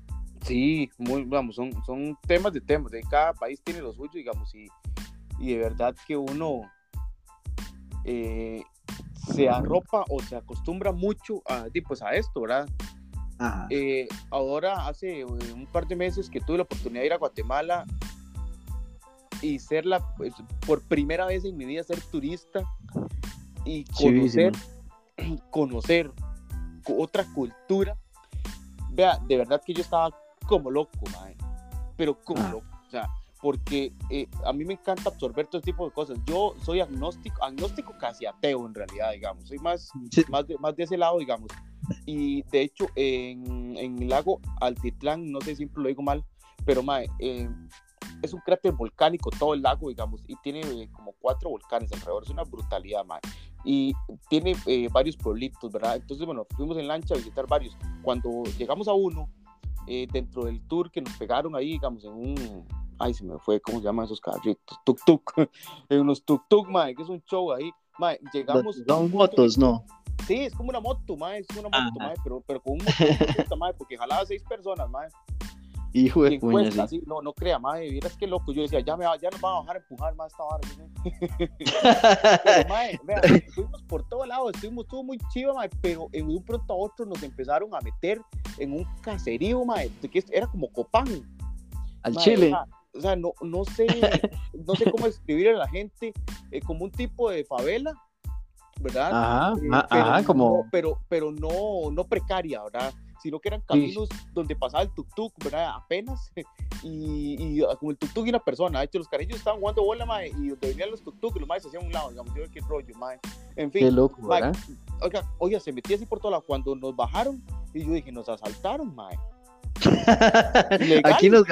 [SPEAKER 1] Sí, muy, vamos, son, son temas de temas, de cada país tiene lo suyo, digamos, y, de verdad que uno eh, se arropa o se acostumbra mucho a, pues, a esto, ¿verdad? Eh, ahora, hace eh, un par de meses que tuve la oportunidad de ir a Guatemala y ser la, pues, por primera vez en mi vida, ser turista y conocer, conocer otra cultura. Vea, de verdad que yo estaba como loco, madre. Pero como ah. loco. O sea, porque eh, a mí me encanta absorber todo tipo de cosas. Yo soy agnóstico, agnóstico casi ateo en realidad, digamos. Soy más, más, de, más de ese lado, digamos. Y de hecho, en, en el lago Altitlán, no sé si lo digo mal, pero madre, eh, es un cráter volcánico todo el lago, digamos, y tiene eh, como cuatro volcanes alrededor. Es una brutalidad, madre y tiene eh, varios pueblitos, ¿verdad? Entonces, bueno, fuimos en lancha a visitar varios. Cuando llegamos a uno, eh, dentro del tour que nos pegaron ahí, digamos, en un, ay, se me fue, ¿cómo se llaman esos carritos? Tuk tuk, en unos tuk tuk, mae, que es un show ahí, mae, llegamos.
[SPEAKER 2] Son motos, ¿no?
[SPEAKER 1] Sí, es como una moto, mae, es una moto, mae, pero, pero con un motor, mae, porque jalaba seis personas, mae.
[SPEAKER 2] Hijo de puña,
[SPEAKER 1] sí. No, no crea, madre, vieras qué loco. Yo decía, ya, me va, ya nos van a bajar a empujar más esta vara. pero, madre, vea, fuimos por todo lado, estuvimos todo muy chido, madre, pero en un pronto a otro nos empezaron a meter en un caserío, madre, que era como Copán.
[SPEAKER 2] Al Chile.
[SPEAKER 1] O sea, no, no sé, no sé cómo escribir a la gente, eh, como un tipo de favela, ¿verdad?
[SPEAKER 2] Ajá,
[SPEAKER 1] Eh,
[SPEAKER 2] ajá,
[SPEAKER 1] pero no-
[SPEAKER 2] como...
[SPEAKER 1] pero, pero no, no precaria, ¿verdad? Sino que eran caminos donde pasaba el tuk-tuk, ¿verdad? Apenas. Y, y ah, como el tuk-tuk y una persona. De hecho, los carrillos estaban jugando bola, mae, y donde venían los tuk-tuk, los maes se hacían a un lado, digamos, yo, qué rollo, mae. En fin,
[SPEAKER 2] Qué loco,
[SPEAKER 1] mae,
[SPEAKER 2] ¿verdad?
[SPEAKER 1] oiga, oiga, se metía así por todo lado. Cuando nos bajaron, y yo dije, nos asaltaron, mae.
[SPEAKER 2] Aquí nos,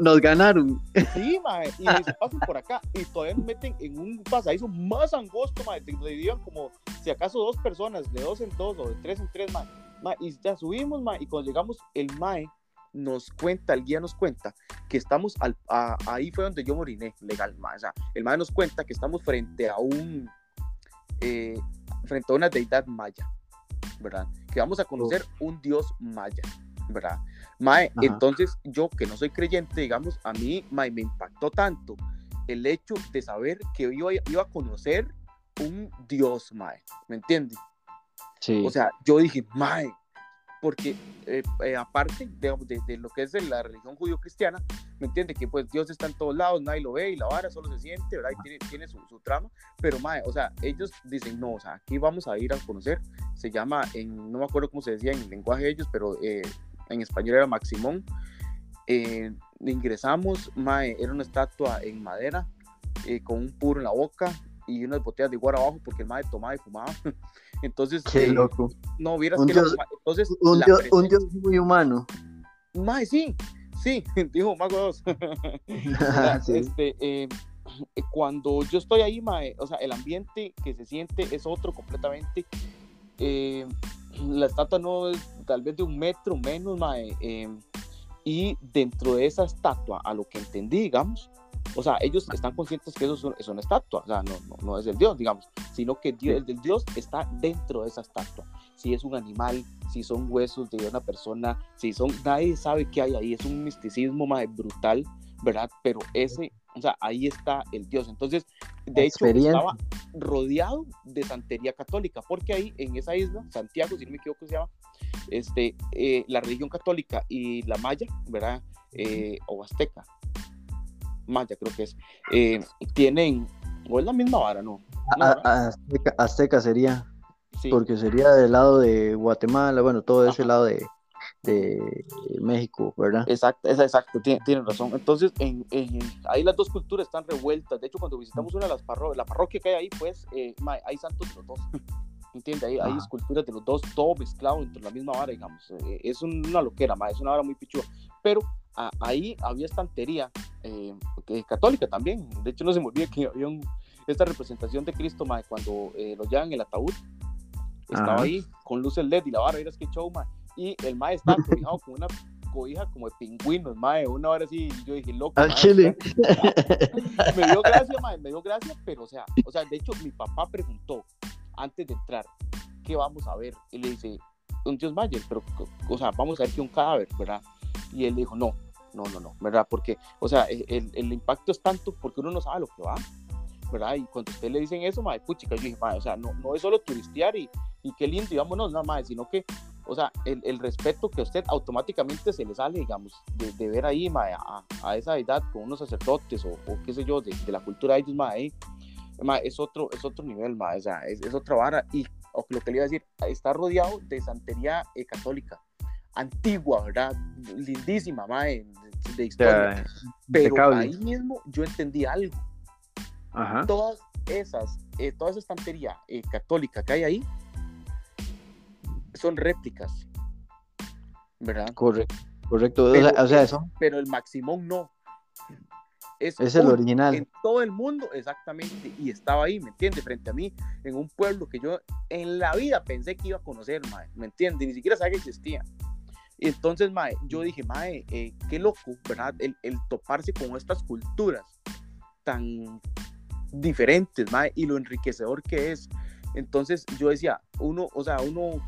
[SPEAKER 2] nos ganaron.
[SPEAKER 1] Sí, mae, y dice, pasen por acá, y todavía nos meten en un pasadizo más angosto, mae, donde vivían como, si acaso, dos personas, de dos en dos, o de tres en tres, mae, Mae, y ya subimos, mae, y cuando llegamos, el mae nos cuenta, el guía nos cuenta, que estamos, al, a- ahí fue donde yo moriné, legal, mae, o sea, el mae nos cuenta que estamos frente a un, eh, frente a una deidad maya, ¿verdad? Que vamos a conocer un dios maya, ¿verdad? Mae,
[SPEAKER 2] Ajá.
[SPEAKER 1] entonces yo que no soy creyente, digamos, a mí mae, me impactó tanto el hecho de saber que iba, iba a conocer un dios, mae, ¿me entiendes?
[SPEAKER 2] Sí.
[SPEAKER 1] O sea, yo dije, mae, porque eh, eh, aparte digamos, de, de lo que es de la religión judío-cristiana, ¿me entiende? Que pues Dios está en todos lados, nadie lo ve y la vara solo se siente, ¿verdad? Y tiene, tiene su, su trama, pero mae, o sea, ellos dicen, no, o sea, aquí vamos a ir a conocer, se llama, en, no me acuerdo cómo se decía en el lenguaje de ellos, pero eh, en español era Maximón. Eh, ingresamos, mae, era una estatua en madera, eh, con un puro en la boca y unas botellas de igual abajo porque el mae tomaba y fumaba. Entonces,
[SPEAKER 2] Qué
[SPEAKER 1] eh,
[SPEAKER 2] loco.
[SPEAKER 1] no vieras
[SPEAKER 2] Un
[SPEAKER 1] que la- entonces
[SPEAKER 2] Un
[SPEAKER 1] la
[SPEAKER 2] dios, un dios muy humano.
[SPEAKER 1] Mae, sí, sí, dijo Mago 2.
[SPEAKER 2] Sí.
[SPEAKER 1] este, eh, cuando yo estoy ahí, mae, o sea, el ambiente que se siente es otro completamente. Eh, la estatua no es tal vez de un metro menos, mae, y dentro de esa estatua, a lo que entendí, digamos, o sea, ellos están conscientes que eso es, un- es una estatua, o sea, no, no, no es el Dios, digamos, sino que Dios, el del Dios está dentro de esa estatua. Si es un animal, si son huesos de una persona, si son, nadie sabe qué hay ahí, es un misticismo mae, brutal, ¿verdad? Pero ese, o sea, ahí está el Dios. Entonces, de hecho, estaba rodeado de santería católica, porque ahí en esa isla, Santiago, si no me equivoco, se llama, este, eh, la religión católica y la maya, ¿verdad? Eh, o azteca, maya creo que es, eh, tienen, o es la misma vara, ¿no? No,
[SPEAKER 2] A- Azteca, Azteca sería,
[SPEAKER 1] Sí.
[SPEAKER 2] porque sería del lado de Guatemala, bueno, todo ese
[SPEAKER 1] Ajá.
[SPEAKER 2] lado de, de México, ¿verdad?
[SPEAKER 1] Exacto, es exacto, tiene, tienen razón. Entonces, en, en- ahí las dos culturas están revueltas. De hecho, cuando visitamos una de las parroquias, la parroquia que hay ahí, pues, eh, hay santos de los dos. ¿Entiendes? Hay, hay
[SPEAKER 2] Ajá.
[SPEAKER 1] esculturas de los dos, todo mezclado dentro de la misma vara, digamos. Eh, es una loquera, ma, es una vara muy pichuda. Pero a- ahí había estantería eh, que- católica también. De hecho, no se me olvida que había un- esta representación de Cristo, ma, cuando eh, lo llevan en el ataúd. Estaba
[SPEAKER 2] Ajá.
[SPEAKER 1] ahí con luces LED y la vara, miras qué show, ma. Y el ma estaba cobijado con una cobija como de pingüinos, mae, una hora así, y yo dije, loco,
[SPEAKER 2] Al
[SPEAKER 1] mae,
[SPEAKER 2] chile.
[SPEAKER 1] me dio gracia, mae, me dio gracia, pero o sea, o sea, de hecho, mi papá preguntó antes de entrar, ¿qué vamos a ver? Y le dice, un dios maya, pero, o sea, vamos a ver que un cadáver, ¿verdad? Y él dijo, no, no, no, no, ¿verdad? Porque, o sea, el, el impacto es tanto porque uno no sabe lo que va, ¿verdad? Y cuando usted le dicen eso, mae, puchica, yo dije, mae, o sea, no, no es solo turistear y, y qué lindo, y vámonos, nada más, sino que, o sea, el, el respeto que a usted automáticamente se le sale, digamos, de, ver ahí, mae, a, esa edad con unos sacerdotes o, qué sé yo, de, la cultura de ellos, ahí, mae, es otro, es otro nivel, mae, o sea, es, es otra vara, y o lo que le iba a decir, está rodeado de santería eh, católica, antigua, ¿verdad? Lindísima, mae, de, de historia. Pero
[SPEAKER 2] impecable.
[SPEAKER 1] ahí mismo yo entendí algo
[SPEAKER 2] Ajá.
[SPEAKER 1] todas esas, eh, toda esa estantería eh, católica que hay ahí son réplicas, ¿verdad?
[SPEAKER 2] Correcto. Correcto. O
[SPEAKER 1] Pero
[SPEAKER 2] sea, o sea,
[SPEAKER 1] es-
[SPEAKER 2] eso
[SPEAKER 1] Pero el Maximón no. Es,
[SPEAKER 2] es el original.
[SPEAKER 1] En todo el mundo, exactamente. Y estaba ahí, ¿me entiende? Frente a mí, en un pueblo que yo en la vida pensé que iba a conocer, mae, ¿me entiende? Ni siquiera sabía que existía. Y entonces, mae, yo dije, mae, eh, qué loco, ¿verdad? El, el toparse con estas culturas tan diferentes, mae, y lo enriquecedor que es. Entonces, yo decía, uno, o sea, uno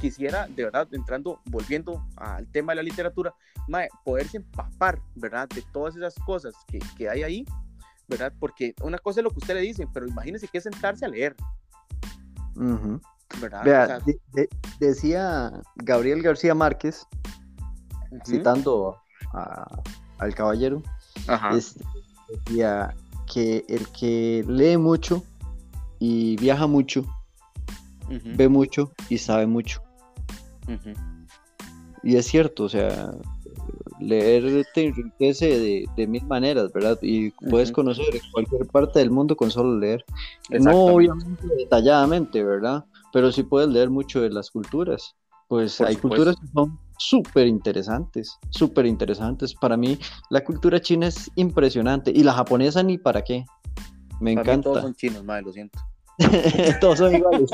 [SPEAKER 1] quisiera, de verdad, entrando, volviendo al tema de la literatura, mae, poderse empapar, ¿verdad? De todas esas cosas que, que hay ahí, ¿verdad? Porque una cosa es lo que usted le dice, pero imagínese que es sentarse a leer,
[SPEAKER 2] Ujú.
[SPEAKER 1] ¿Verdad?
[SPEAKER 2] Vea,
[SPEAKER 1] O sea,
[SPEAKER 2] de- de- decía Gabriel García Márquez, citando a- al caballero,
[SPEAKER 1] ajá,
[SPEAKER 2] este, decía que el que lee mucho y viaja mucho ve mucho y sabe mucho. Y es cierto, o sea, leer te enriquece de, mil maneras, ¿verdad? Y puedes conocer cualquier parte del mundo con solo leer. No obviamente detalladamente, ¿verdad? Pero sí puedes leer mucho de las culturas. Pues hay culturas que son súper interesantes, súper interesantes. Para mí la cultura china es impresionante y la japonesa ni para qué. Me encanta.
[SPEAKER 1] todos son chinos, madre, lo siento.
[SPEAKER 2] todos son iguales.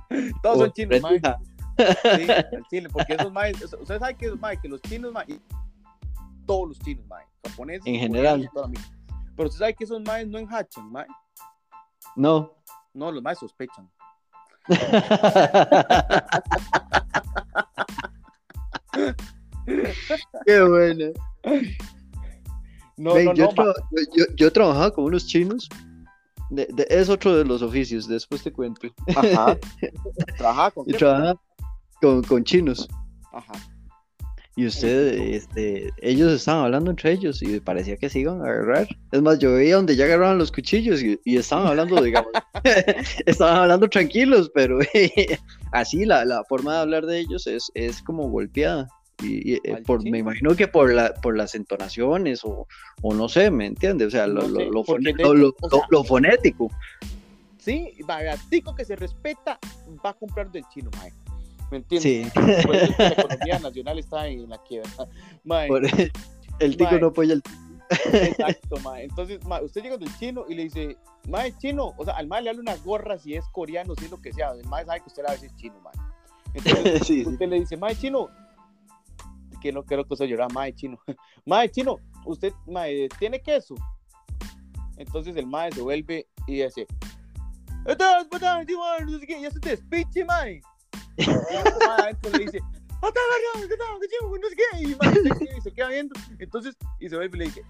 [SPEAKER 1] todos son chinos, madre. Sí, el chile, porque esos maes, ustedes saben que, maes, que los chinos, maes, todos los chinos, maes, japoneses,
[SPEAKER 2] en general.
[SPEAKER 1] Pero usted sabe que esos maes no enhachan, maes.
[SPEAKER 2] No.
[SPEAKER 1] No, los maes sospechan.
[SPEAKER 2] Qué bueno. No, no, yo, no, yo, yo, trabajaba con unos chinos. es otro de los oficios, después te cuento.
[SPEAKER 1] Ajá. ¿Trabajaba con,
[SPEAKER 2] y trabajaba con, con chinos. Ajá. Y usted, este, ellos estaban hablando entre ellos y parecía que se iban a agarrar. Es más, yo veía donde ya agarraban los cuchillos y, estaban hablando, digamos, estaban hablando tranquilos, pero así la, la, forma de hablar de ellos es, es como golpeada. Y, eh, por, me imagino que por, la, por las entonaciones o, o no sé, ¿me entiendes? O sea, lo, lo, lo, fonético.
[SPEAKER 1] Sí, tico que se respeta va a comprar del chino, mae. ¿Me entiendes? Sí. la economía nacional está en la quiebra.
[SPEAKER 2] el tico no apoya el
[SPEAKER 1] Exacto, mae. Entonces, mae, usted llega del chino y le dice, mae, chino, o sea, al mae le habla una gorra si es coreano, si es lo que sea. El mae sabe que usted la ve es chino, mae. Entonces, sí, usted le dice, mae, chino, que no quiero que se llora, mae, chino. mae, chino, usted, mae, ¿tiene queso? Entonces el mae se vuelve y dice, ya se te despiche, mae. Y le dice, y se queda viendo. Entonces, y se vuelve y le dice,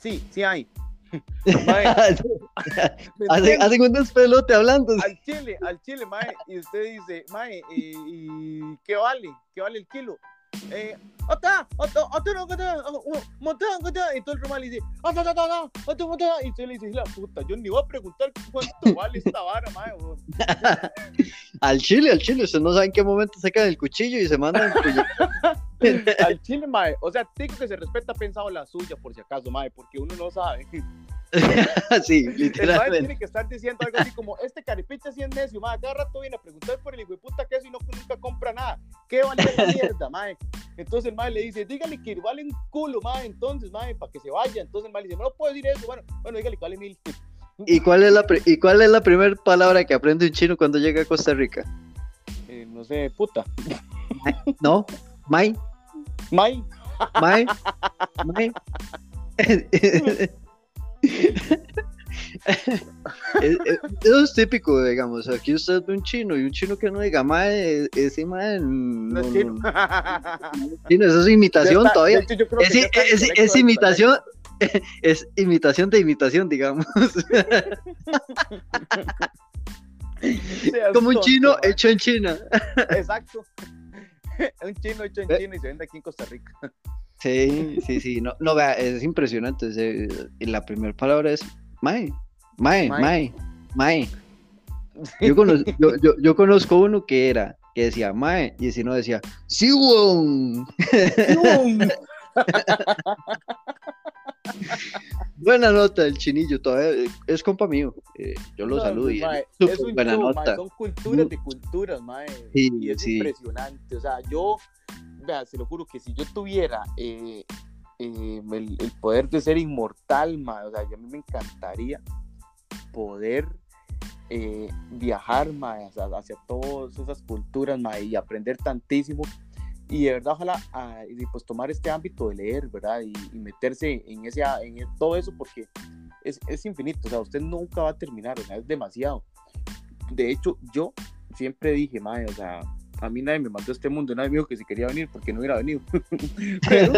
[SPEAKER 1] sí, sí hay.
[SPEAKER 2] Hacen un despelote hablando.
[SPEAKER 1] Al chile, al chile, mae. Y usted dice, mae, ¿y, ¿y, qué vale? ¿Qué vale el kilo? Eh, ¡Ota! ¡Ota! ¡Ota! ¡Ota! ¡Montón! Y todo el román le dice, ¡Ota! ¡Ota! ¡Ota! ¡Ota! Y usted le dice, la puta, yo ni voy a preguntar cuánto vale esta vara, mae.
[SPEAKER 2] al chile, al chile, usted no sabe en qué momento sacan el cuchillo y se mandan
[SPEAKER 1] al chile, mae. O sea, digo que se respeta pensado la suya, por si acaso, mae, porque uno no sabe.
[SPEAKER 2] sí, literalmente.
[SPEAKER 1] El tiene que estar diciendo algo así como, este caripicha así es necio, mae, cada rato viene a preguntar por el hijo de puta queso y no, nunca compra nada. ¿Qué vale esa mierda, mae? Entonces el mae le dice, dígale que vale un culo, mae, entonces, mae, para que se vaya. Entonces el mae le dice, no puedo decir eso. Bueno, bueno, dígale que vale mil.
[SPEAKER 2] ¿Y cuál es la, ¿y cuál es la primera palabra que aprende un chino cuando llega a Costa Rica?
[SPEAKER 1] Eh, no sé, puta.
[SPEAKER 2] No, mai.
[SPEAKER 1] Mai.
[SPEAKER 2] Mai. Mai. eso es típico, digamos. Aquí usted ve un chino y un chino que no diga, mae, ese. No, es chino. eso es imitación todavía. Es, imitación. Es imitación de imitación, digamos. Como un chino hecho en China.
[SPEAKER 1] Exacto. Un chino hecho en China y se vende aquí en Costa Rica.
[SPEAKER 2] Sí, sí, sí, no, no, vea, es impresionante. la primera palabra es Mae, Mae, Mae, Mae. Yo, conozco, yo, yo, conozco uno que era, que decía Mae, y si no decía Siwon. buena nota el chinillo, todavía es compa mío. Eh, yo lo saludo y
[SPEAKER 1] es buena nota. son culturas de culturas, mae. y es impresionante. O sea, yo vea, se lo juro que si yo tuviera eh, eh, el, poder de ser inmortal, o sea, a mí me encantaría poder eh, viajar hacia, todas esas culturas y aprender tantísimo. Y de verdad, ojalá ah, pues, tomar este ámbito de leer, ¿verdad? Y, meterse en, ese, en todo eso porque es, es, infinito, o sea, usted nunca va a terminar, o sea, es demasiado. De hecho, yo siempre dije, madre, o sea, a mí nadie me mandó a este mundo, nadie me dijo que si quería venir porque no hubiera venido. pero,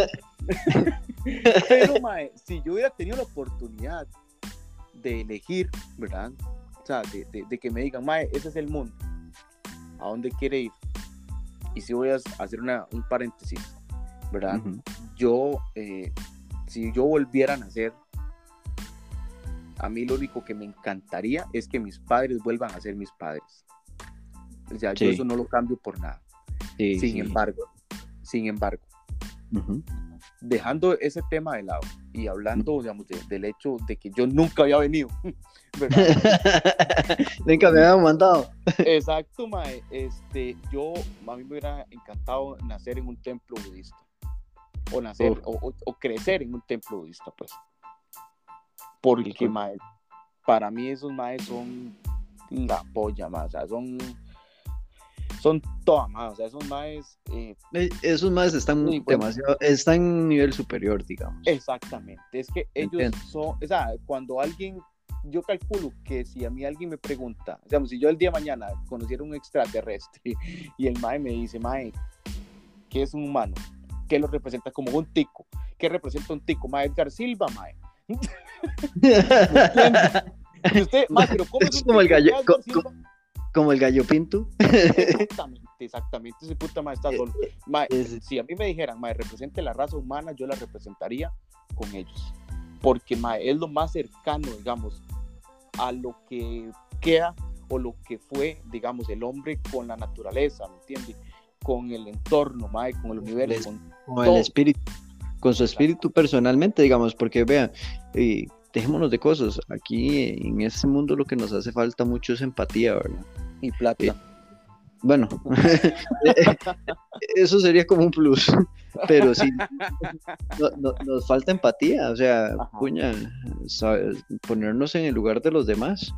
[SPEAKER 1] pero mae, si yo hubiera tenido la oportunidad de elegir, ¿verdad? O sea, de, de, que me digan, mae, ese es el mundo, ¿a dónde quiere ir? Y si voy a hacer una, un paréntesis, ¿verdad? Yo, eh, si yo volviera a nacer, a mí lo único que me encantaría es que mis padres vuelvan a ser mis padres O sea, yo eso no lo cambio por nada. sin embargo, sin embargo, dejando ese tema de lado y hablando, digamos, del hecho de que yo nunca había venido,
[SPEAKER 2] nunca me habían mandado.
[SPEAKER 1] Exacto, mae. Este, yo, a mí me hubiera encantado nacer en un templo budista. O nacer, o, crecer en un templo budista, pues. Porque, mae, para mí esos maes son la polla, más, o sea, son son todas más, o sea, esos maes... Eh,
[SPEAKER 2] eh, esos maes están demasiado, están en un nivel superior, digamos.
[SPEAKER 1] Exactamente, es que ellos son, o sea, cuando alguien, yo calculo que si a mí alguien me pregunta, digamos, si yo el día de mañana conociera un extraterrestre y el mae me dice, mae, ¿qué es un humano? ¿Qué lo representa como un tico? ¿Qué representa un tico? Mae Edgar Silva, mae.
[SPEAKER 2] usted, mae, pero ¿cómo es, como el como el gallo pinto.
[SPEAKER 1] Exactamente, exactamente. Ese puta mae está solo. si a mí me dijeran, mae, represente la raza humana, yo la representaría con ellos. Porque mae, es lo más cercano, digamos, a lo que queda o lo que fue, digamos, el hombre con la naturaleza, ¿me entiendes? Con el entorno, mae, con el universo.
[SPEAKER 2] Con, el espíritu, con su espíritu personalmente, digamos, porque vean, y dejémonos de cosas. Aquí en este mundo lo que nos hace falta mucho es empatía, ¿verdad?
[SPEAKER 1] Y plata. Eh,
[SPEAKER 2] bueno, eso sería como un plus, pero sí, nos falta empatía, o sea, puña, ponernos en el lugar de los demás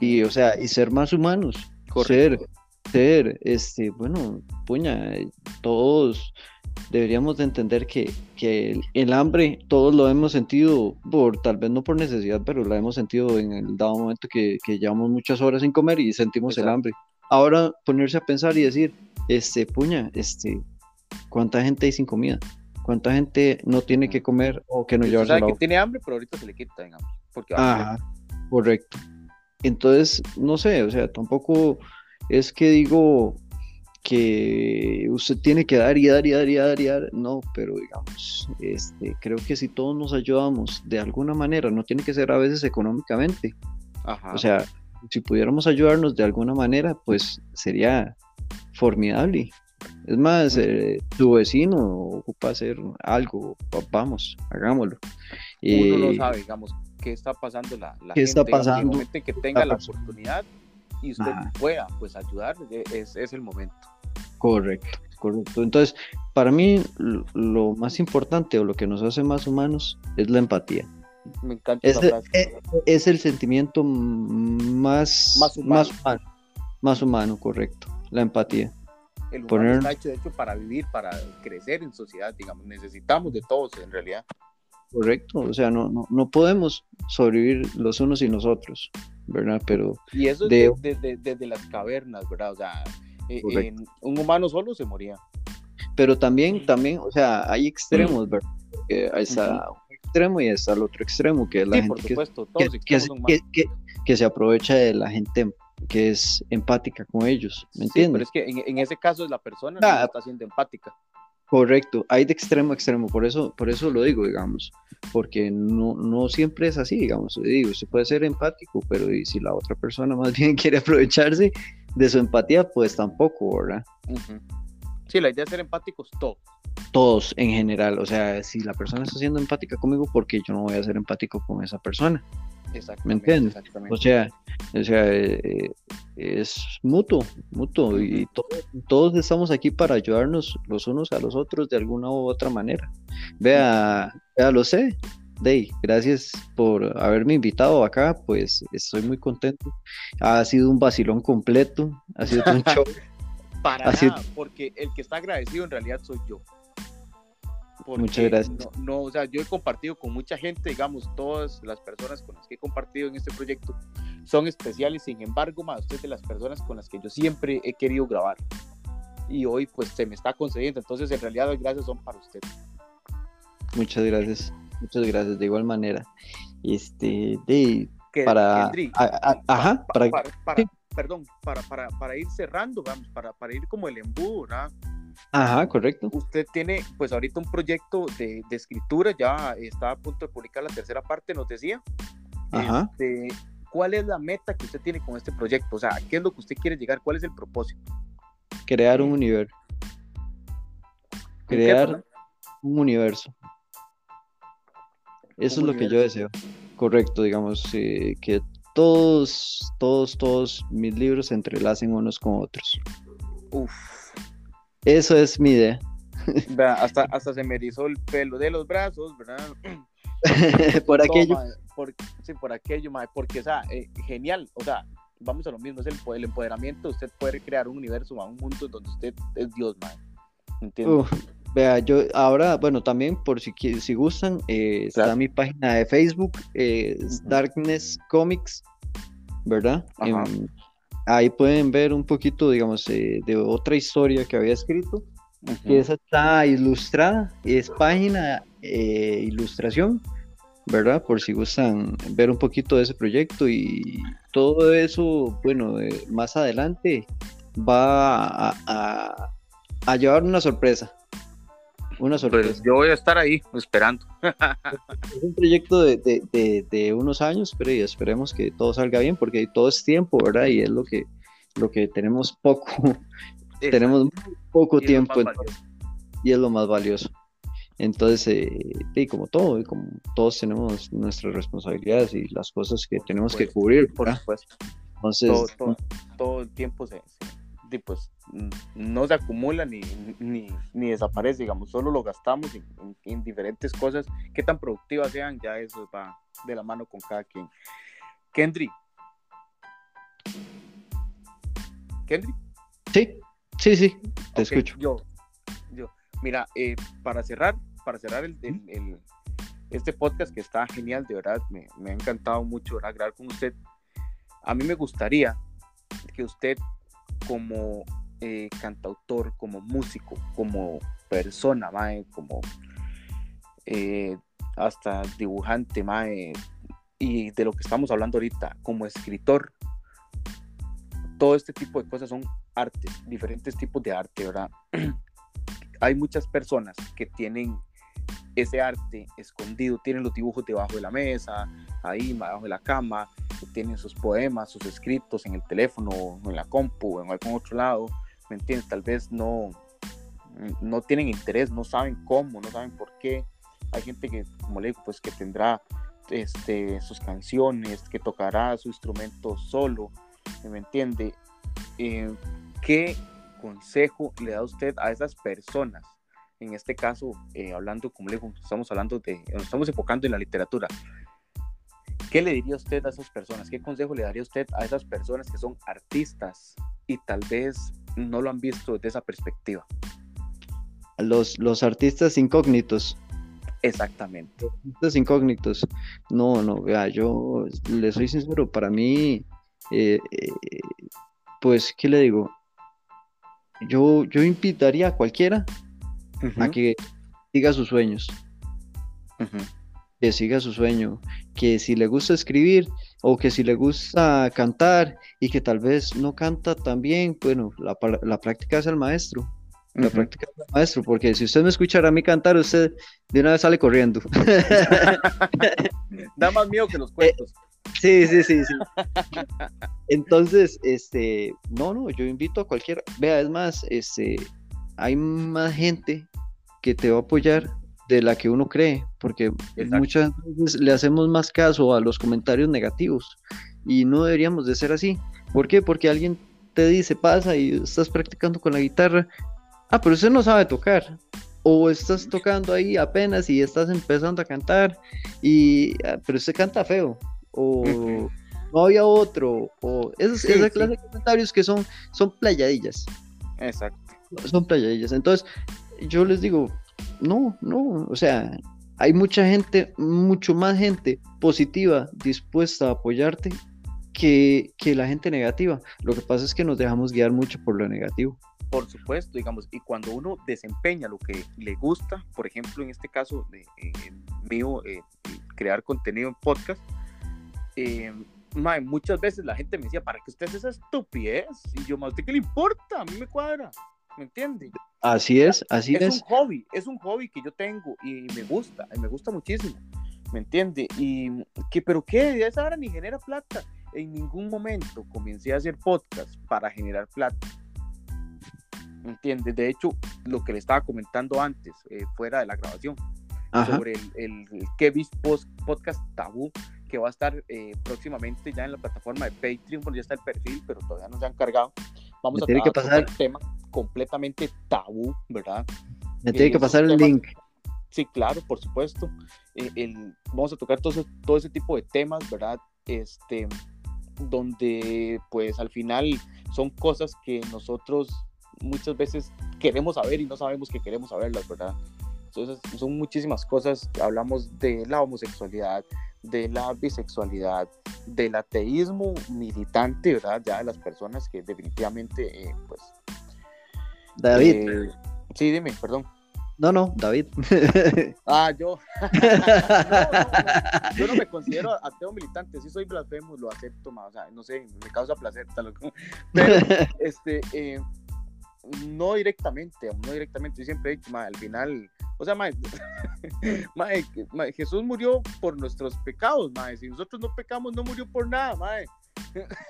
[SPEAKER 2] y, o sea, y ser más humanos, ser, ser, este, bueno, puña, todos deberíamos de entender que, el, hambre todos lo hemos sentido, por tal vez no por necesidad, pero lo hemos sentido en el dado momento que, llevamos muchas horas sin comer y sentimos el hambre. Ahora ponerse a pensar y decir, este, puña, este, ¿cuánta gente hay sin comida? ¿Cuánta gente no tiene que comer o que no lleva
[SPEAKER 1] sabe que tiene hambre, pero ahorita se le quita, digamos. Porque
[SPEAKER 2] Ajá, correcto. Entonces, no sé, o sea, tampoco es que digo, que usted tiene que dar y dar y dar y dar y dar, no, pero digamos, este, creo que si todos nos ayudamos de alguna manera, no tiene que ser a veces económicamente, o sea, si pudiéramos ayudarnos de alguna manera, pues sería formidable. Es más, eh, tu vecino ocupa hacer algo, vamos, hagámoslo.
[SPEAKER 1] Uno no sabe, digamos, qué está pasando la,
[SPEAKER 2] la ¿Qué gente, está pasando?
[SPEAKER 1] que tenga la oportunidad y usted pueda pues ayudar, e, es, es el momento.
[SPEAKER 2] Correcto, correcto. Entonces, para mí lo más importante o lo que nos hace más humanos es la empatía.
[SPEAKER 1] Me encanta
[SPEAKER 2] es, esa es, es, el sentimiento más, más, humano. más humano, correcto, la empatía.
[SPEAKER 1] El humano está hecho, de hecho para vivir, para crecer en sociedad, digamos, necesitamos de todos en realidad.
[SPEAKER 2] Correcto, o sea, no, no, no podemos sobrevivir los unos y nosotros, ¿verdad? Pero...
[SPEAKER 1] Y eso es desde, las cavernas, ¿verdad? O sea, eh, un humano solo se moría.
[SPEAKER 2] Pero también, también, o sea, hay extremos, ¿verdad? Hay está un extremo y está el otro extremo, que es la gente que, se aprovecha de la gente que es empática con ellos, ¿me entiendes?
[SPEAKER 1] pero es que en, ese caso la persona no ah. está siendo empática.
[SPEAKER 2] Correcto, hay de extremo a extremo, por eso, por eso lo digo, digamos, porque no, no siempre es así, digamos, digo, se puede ser empático, pero si la otra persona más bien quiere aprovecharse, de su empatía, pues tampoco, ¿verdad?
[SPEAKER 1] Sí, la idea es ser empáticos todos.
[SPEAKER 2] Todos en general, o sea, si la persona está siendo empática conmigo, porque yo no voy a ser empático con esa persona? ¿Me entiendes? O sea, o sea eh, es mutuo, mutuo, y todos estamos aquí para ayudarnos los unos a los otros de alguna u otra manera. Vea, vea lo sé, Day, gracias por haberme invitado acá, pues estoy muy contento. Ha sido un vacilón completo, ha sido un show.
[SPEAKER 1] Para nada, porque el que está agradecido en realidad soy yo.
[SPEAKER 2] Muchas gracias.
[SPEAKER 1] No, o sea, yo he compartido con mucha gente, digamos, todas las personas con las que he compartido en este proyecto son especiales, sin embargo, más usted de las personas con las que yo siempre he querido grabar. Y hoy pues se me está concediendo, entonces en realidad las gracias son para usted.
[SPEAKER 2] Muchas gracias. Muchas gracias, de igual manera. Este, de, para, ajá,
[SPEAKER 1] para, perdón, para, para, para, ir cerrando, vamos, para, para ir como el embudo, ¿verdad?
[SPEAKER 2] Ajá, correcto.
[SPEAKER 1] Usted tiene, pues ahorita un proyecto de, de escritura, ya está a punto de publicar la tercera parte, nos decía.
[SPEAKER 2] Ajá.
[SPEAKER 1] Este, ¿cuál es la meta que usted tiene con este proyecto? O sea, ¿qué es lo que usted quiere llegar? ¿Cuál es el propósito?
[SPEAKER 2] Crear un universo. Crear un universo. Eso es lo que yo deseo. Correcto, digamos, eh, que todos, todos, todos mis libros se entrelacen unos con otros. Uf. Eso es mi idea.
[SPEAKER 1] hasta, hasta se me erizó el pelo de los brazos, ¿verdad?
[SPEAKER 2] por aquello.
[SPEAKER 1] sí, por aquello, porque, o sea, eh, genial, o sea, vamos a lo mismo, es el, el, empoderamiento, usted puede crear un universo, un mundo donde usted es Dios, man. ¿Entiendes?
[SPEAKER 2] Vea, yo ahora, bueno, también por si, si gustan, eh, está mi página de Facebook, eh, Darkness Comics, ¿verdad? ahí pueden ver un poquito, digamos, de otra historia que había escrito que esa está ilustrada, es página eh, ilustración, ¿verdad? Por si gustan ver un poquito de ese proyecto y todo eso, bueno, eh, más adelante va a, a, llevar una sorpresa. Una pues, sorpresa.
[SPEAKER 1] yo voy a estar ahí esperando.
[SPEAKER 2] es un proyecto de, de, de, unos años, pero esperemos que todo salga bien porque todo es tiempo, ¿verdad? Y es lo que, lo que tenemos poco tenemos poco tiempo y es lo más valioso. Entonces, eh, como todo, y como todos tenemos nuestras responsabilidades y las cosas que tenemos que cubrir.
[SPEAKER 1] Por supuesto. Entonces, todo, el tiempo se, pues, no se acumula ni, ni, desaparece, digamos, solo lo gastamos en, diferentes cosas, que tan productivas sean, ya eso va de la mano con cada quien. Kendry. Kendry.
[SPEAKER 2] Sí. Sí, sí, te escucho.
[SPEAKER 1] Yo, yo, mira, eh, para cerrar, para cerrar el, este podcast que está genial, de verdad, me, ha encantado mucho grabar con usted. A mí me gustaría que usted, como eh, cantautor, como músico, como persona, mae, como eh, hasta dibujante, mae, y de lo que estamos hablando ahorita, como escritor, todo este tipo de cosas son artes, diferentes tipos de arte, ¿verdad? Hay muchas personas que tienen ese arte escondido, tienen los dibujos debajo de la mesa, ahí, debajo de la cama, tienen sus poemas, sus escritos en el teléfono, o en la compu, o en algún otro lado, ¿me entiendes? Tal vez no, no tienen interés, no saben cómo, no saben por qué. Hay gente que, como le digo, pues que tendrá este, sus canciones, que tocará su instrumento solo, ¿me entiende? Eh, ¿Qué consejo le da usted a esas personas? En este caso, eh, hablando, como le digo, estamos hablando de, nos estamos enfocando en la literatura. ¿Qué le diría usted a esas personas? ¿Qué consejo le daría usted a esas personas que son artistas y tal vez no lo han visto desde esa perspectiva?
[SPEAKER 2] Los, los artistas incógnitos.
[SPEAKER 1] Exactamente.
[SPEAKER 2] Los artistas incógnitos. No, no, vea, yo le soy sincero, para mí eh, eh, pues, ¿qué le digo? Yo, yo invitaría a cualquiera a que siga sus sueños. Que siga su sueño. Que si le gusta escribir o que si le gusta cantar y que tal vez no canta tan bien, bueno, la, práctica es el maestro. La práctica es el maestro, porque si usted me escuchara a mí cantar, usted de una vez sale corriendo.
[SPEAKER 1] da más miedo que los cuentos.
[SPEAKER 2] Sí, sí, sí, sí. Entonces, este, no, no, yo invito a cualquiera. Vea, es más, este, hay más gente que te va a apoyar de la que uno cree, porque muchas veces le hacemos más caso a los comentarios negativos y no deberíamos de ser así. ¿Por qué? Porque alguien te dice, pasa y estás practicando con la guitarra. Ah, pero usted no sabe tocar. O estás tocando ahí apenas y estás empezando a cantar y ah, pero usted canta feo o no había otro, o esa clase de comentarios que son, son playadillas.
[SPEAKER 1] Exacto.
[SPEAKER 2] Son playadillas. Entonces, yo les digo, no, no, o sea, hay mucha gente, mucho más gente positiva dispuesta a apoyarte que, que la gente negativa. Lo que pasa es que nos dejamos guiar mucho por lo negativo.
[SPEAKER 1] Por supuesto, digamos, y cuando uno desempeña lo que le gusta, por ejemplo, en este caso de eh, mío, eh, crear contenido en podcast, eh, muchas veces la gente me decía, ¿para qué usted hace esa estupidez? Y yo, ¿a usted qué le importa? A mí me cuadra, ¿me entiende?
[SPEAKER 2] Así es, así es.
[SPEAKER 1] Es un hobby, es un hobby que yo tengo y me gusta, y me gusta muchísimo, ¿me entiende? Y que, pero qué, esa hora ni genera plata. en ningún momento comencé a hacer podcast para generar plata. ¿Entiendes? De hecho, lo que le estaba comentando antes, eh, fuera de la grabación, sobre el, el, Kevin Post Podcast Tabú, que va a estar eh, próximamente ya en la plataforma de Patreon, porque ya está el perfil, pero todavía no se han cargado. Vamos a
[SPEAKER 2] tiene que pasar
[SPEAKER 1] un tema completamente tabú, ¿verdad?
[SPEAKER 2] Me tiene que pasar el link.
[SPEAKER 1] Sí, claro, por supuesto. Eh, el, vamos a tocar todo ese, todo ese tipo de temas, ¿verdad? Este, donde pues al final son cosas que nosotros muchas veces queremos saber y no sabemos que queremos saberlas, ¿verdad? Entonces son muchísimas cosas, hablamos de la homosexualidad, de la bisexualidad, del ateísmo militante, ¿verdad? Ya de las personas que definitivamente, eh, pues...
[SPEAKER 2] David. Eh,
[SPEAKER 1] sí, dime, perdón.
[SPEAKER 2] No, no, David.
[SPEAKER 1] Ah, yo. Yo no me considero ateo militante, sí soy blasfemo, lo acepto, más, o sea, no sé, me causa placer, tal pero este, eh, no directamente, no directamente, yo siempre he dicho, al final, o sea, Jesús murió por nuestros pecados, mae, si nosotros no pecamos, no murió por nada, mae.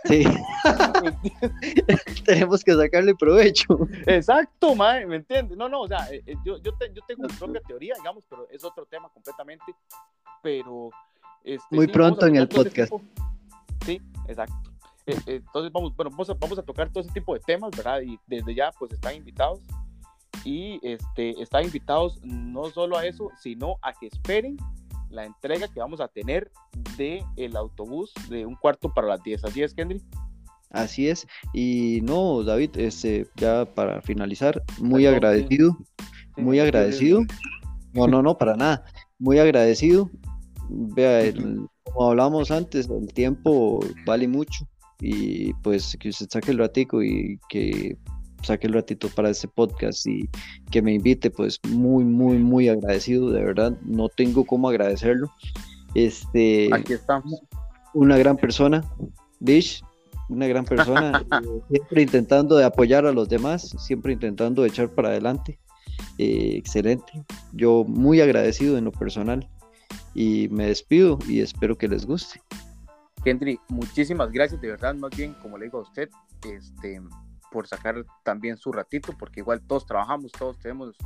[SPEAKER 2] Sí. Tenemos que sacarle provecho.
[SPEAKER 1] Exacto, mae, ¿me entiendes? No, no, o sea, eh, eh, yo, yo, yo tengo mi propia teoría, digamos, pero es otro tema completamente. Pero. Este,
[SPEAKER 2] Muy pronto en el podcast.
[SPEAKER 1] Sí, exacto. Eh, entonces, vamos, bueno, vamos a, vamos a tocar todo ese tipo de temas, ¿verdad? Y desde ya, pues están invitados. Y este, están invitados no solo a eso, sino a que esperen la entrega que vamos a tener de el autobús de un cuarto para las 10. ¿Así es, Kendry?
[SPEAKER 2] Así es. Y no, David, este, ya para finalizar, muy agradecido, muy agradecido. No, no, no, para nada. Muy agradecido. Vea, como hablamos antes, el tiempo vale mucho y pues que usted saque el ratico y que saque el ratito para este podcast y que me invite, pues muy, muy, muy agradecido, de verdad, no tengo cómo agradecerlo. Este,
[SPEAKER 1] Aquí estamos.
[SPEAKER 2] Una gran persona, Bish, una gran persona, eh, siempre intentando de apoyar a los demás, siempre intentando de echar para adelante. Eh, excelente, yo muy agradecido en lo personal y me despido y espero que les guste.
[SPEAKER 1] Kendry, muchísimas gracias, de verdad, más bien, como le digo a usted, este, por sacar también su ratito, porque igual todos trabajamos, todos tenemos,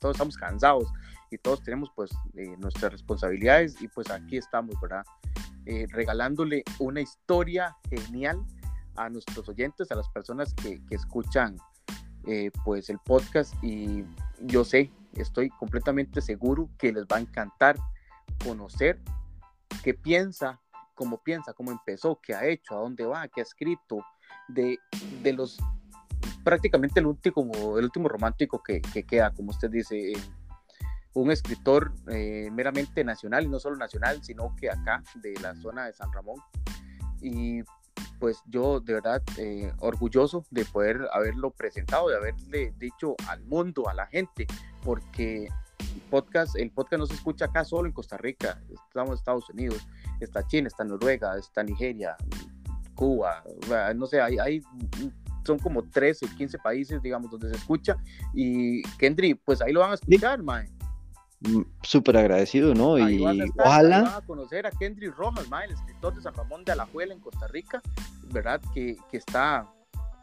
[SPEAKER 1] todos estamos cansados y todos tenemos pues eh, nuestras responsabilidades y pues aquí estamos, ¿verdad? Eh, regalándole una historia genial a nuestros oyentes, a las personas que, que escuchan eh, pues el podcast y yo sé, estoy completamente seguro que les va a encantar conocer qué piensa, cómo piensa, cómo empezó, qué ha hecho, a dónde va, qué ha escrito, de, de los prácticamente el último, el último romántico que, queda, como usted dice, un escritor eh, meramente nacional, y no solo nacional, sino que acá, de la zona de San Ramón. Y pues yo de verdad eh, orgulloso de poder haberlo presentado, de haberle dicho al mundo, a la gente, porque podcast, el podcast no se escucha acá solo en Costa Rica, estamos en Estados Unidos, está China, está Noruega, está Nigeria, Cuba, no sé, hay, hay son como 13, 15 países, digamos, donde se escucha. Y Kendry, pues ahí lo van a escuchar, mae.
[SPEAKER 2] Mm, súper agradecido, ¿no? y ojalá.
[SPEAKER 1] Van a conocer a Kendry Rojas, mae, el escritor de San Ramón de Alajuela en Costa Rica, ¿verdad? Que, que está,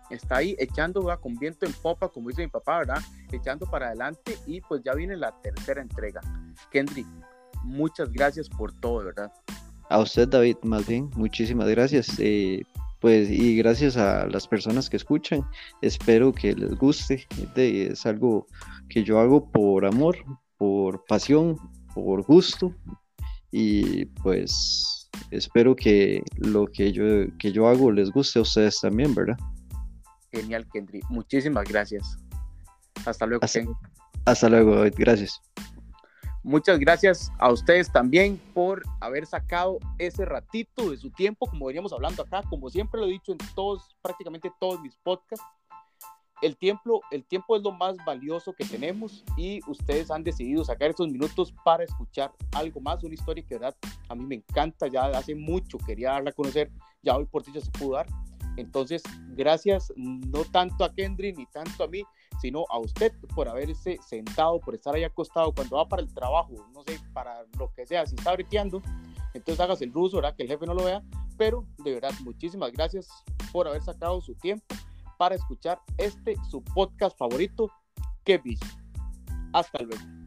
[SPEAKER 1] está ahí echando ¿verdad? con viento en popa, como dice mi papá, ¿verdad? Echando para adelante y pues ya viene la tercera entrega. Kendry, muchas gracias por todo, ¿verdad?
[SPEAKER 2] A usted, David, más bien, muchísimas gracias. Eh, pues y gracias a las personas que escuchan, espero que les guste. Es algo que yo hago por amor, por pasión, por gusto y pues espero que lo que yo, que yo hago les guste a ustedes también, ¿verdad?
[SPEAKER 1] Genial, Kendry. Muchísimas gracias. Hasta luego.
[SPEAKER 2] Hasta, hasta luego, Gracias.
[SPEAKER 1] Muchas gracias a ustedes también por haber sacado ese ratito de su tiempo, como veníamos hablando acá, como siempre lo he dicho en todos, prácticamente todos mis podcasts. El tiempo, el tiempo es lo más valioso que tenemos y ustedes han decidido sacar esos minutos para escuchar algo más, una historia que verdad a mí me encanta, ya hace mucho quería darla a conocer, ya hoy por ya se pudo dar. Entonces, gracias no tanto a Kendry ni tanto a mí, sino a usted por haberse sentado, por estar ahí acostado cuando va para el trabajo, no sé, para lo que sea, si está breteando, Entonces hagas el ruso, ¿verdad? Que el jefe no lo vea. Pero de verdad, muchísimas gracias por haber sacado su tiempo para escuchar este, su podcast favorito, Que Hasta luego.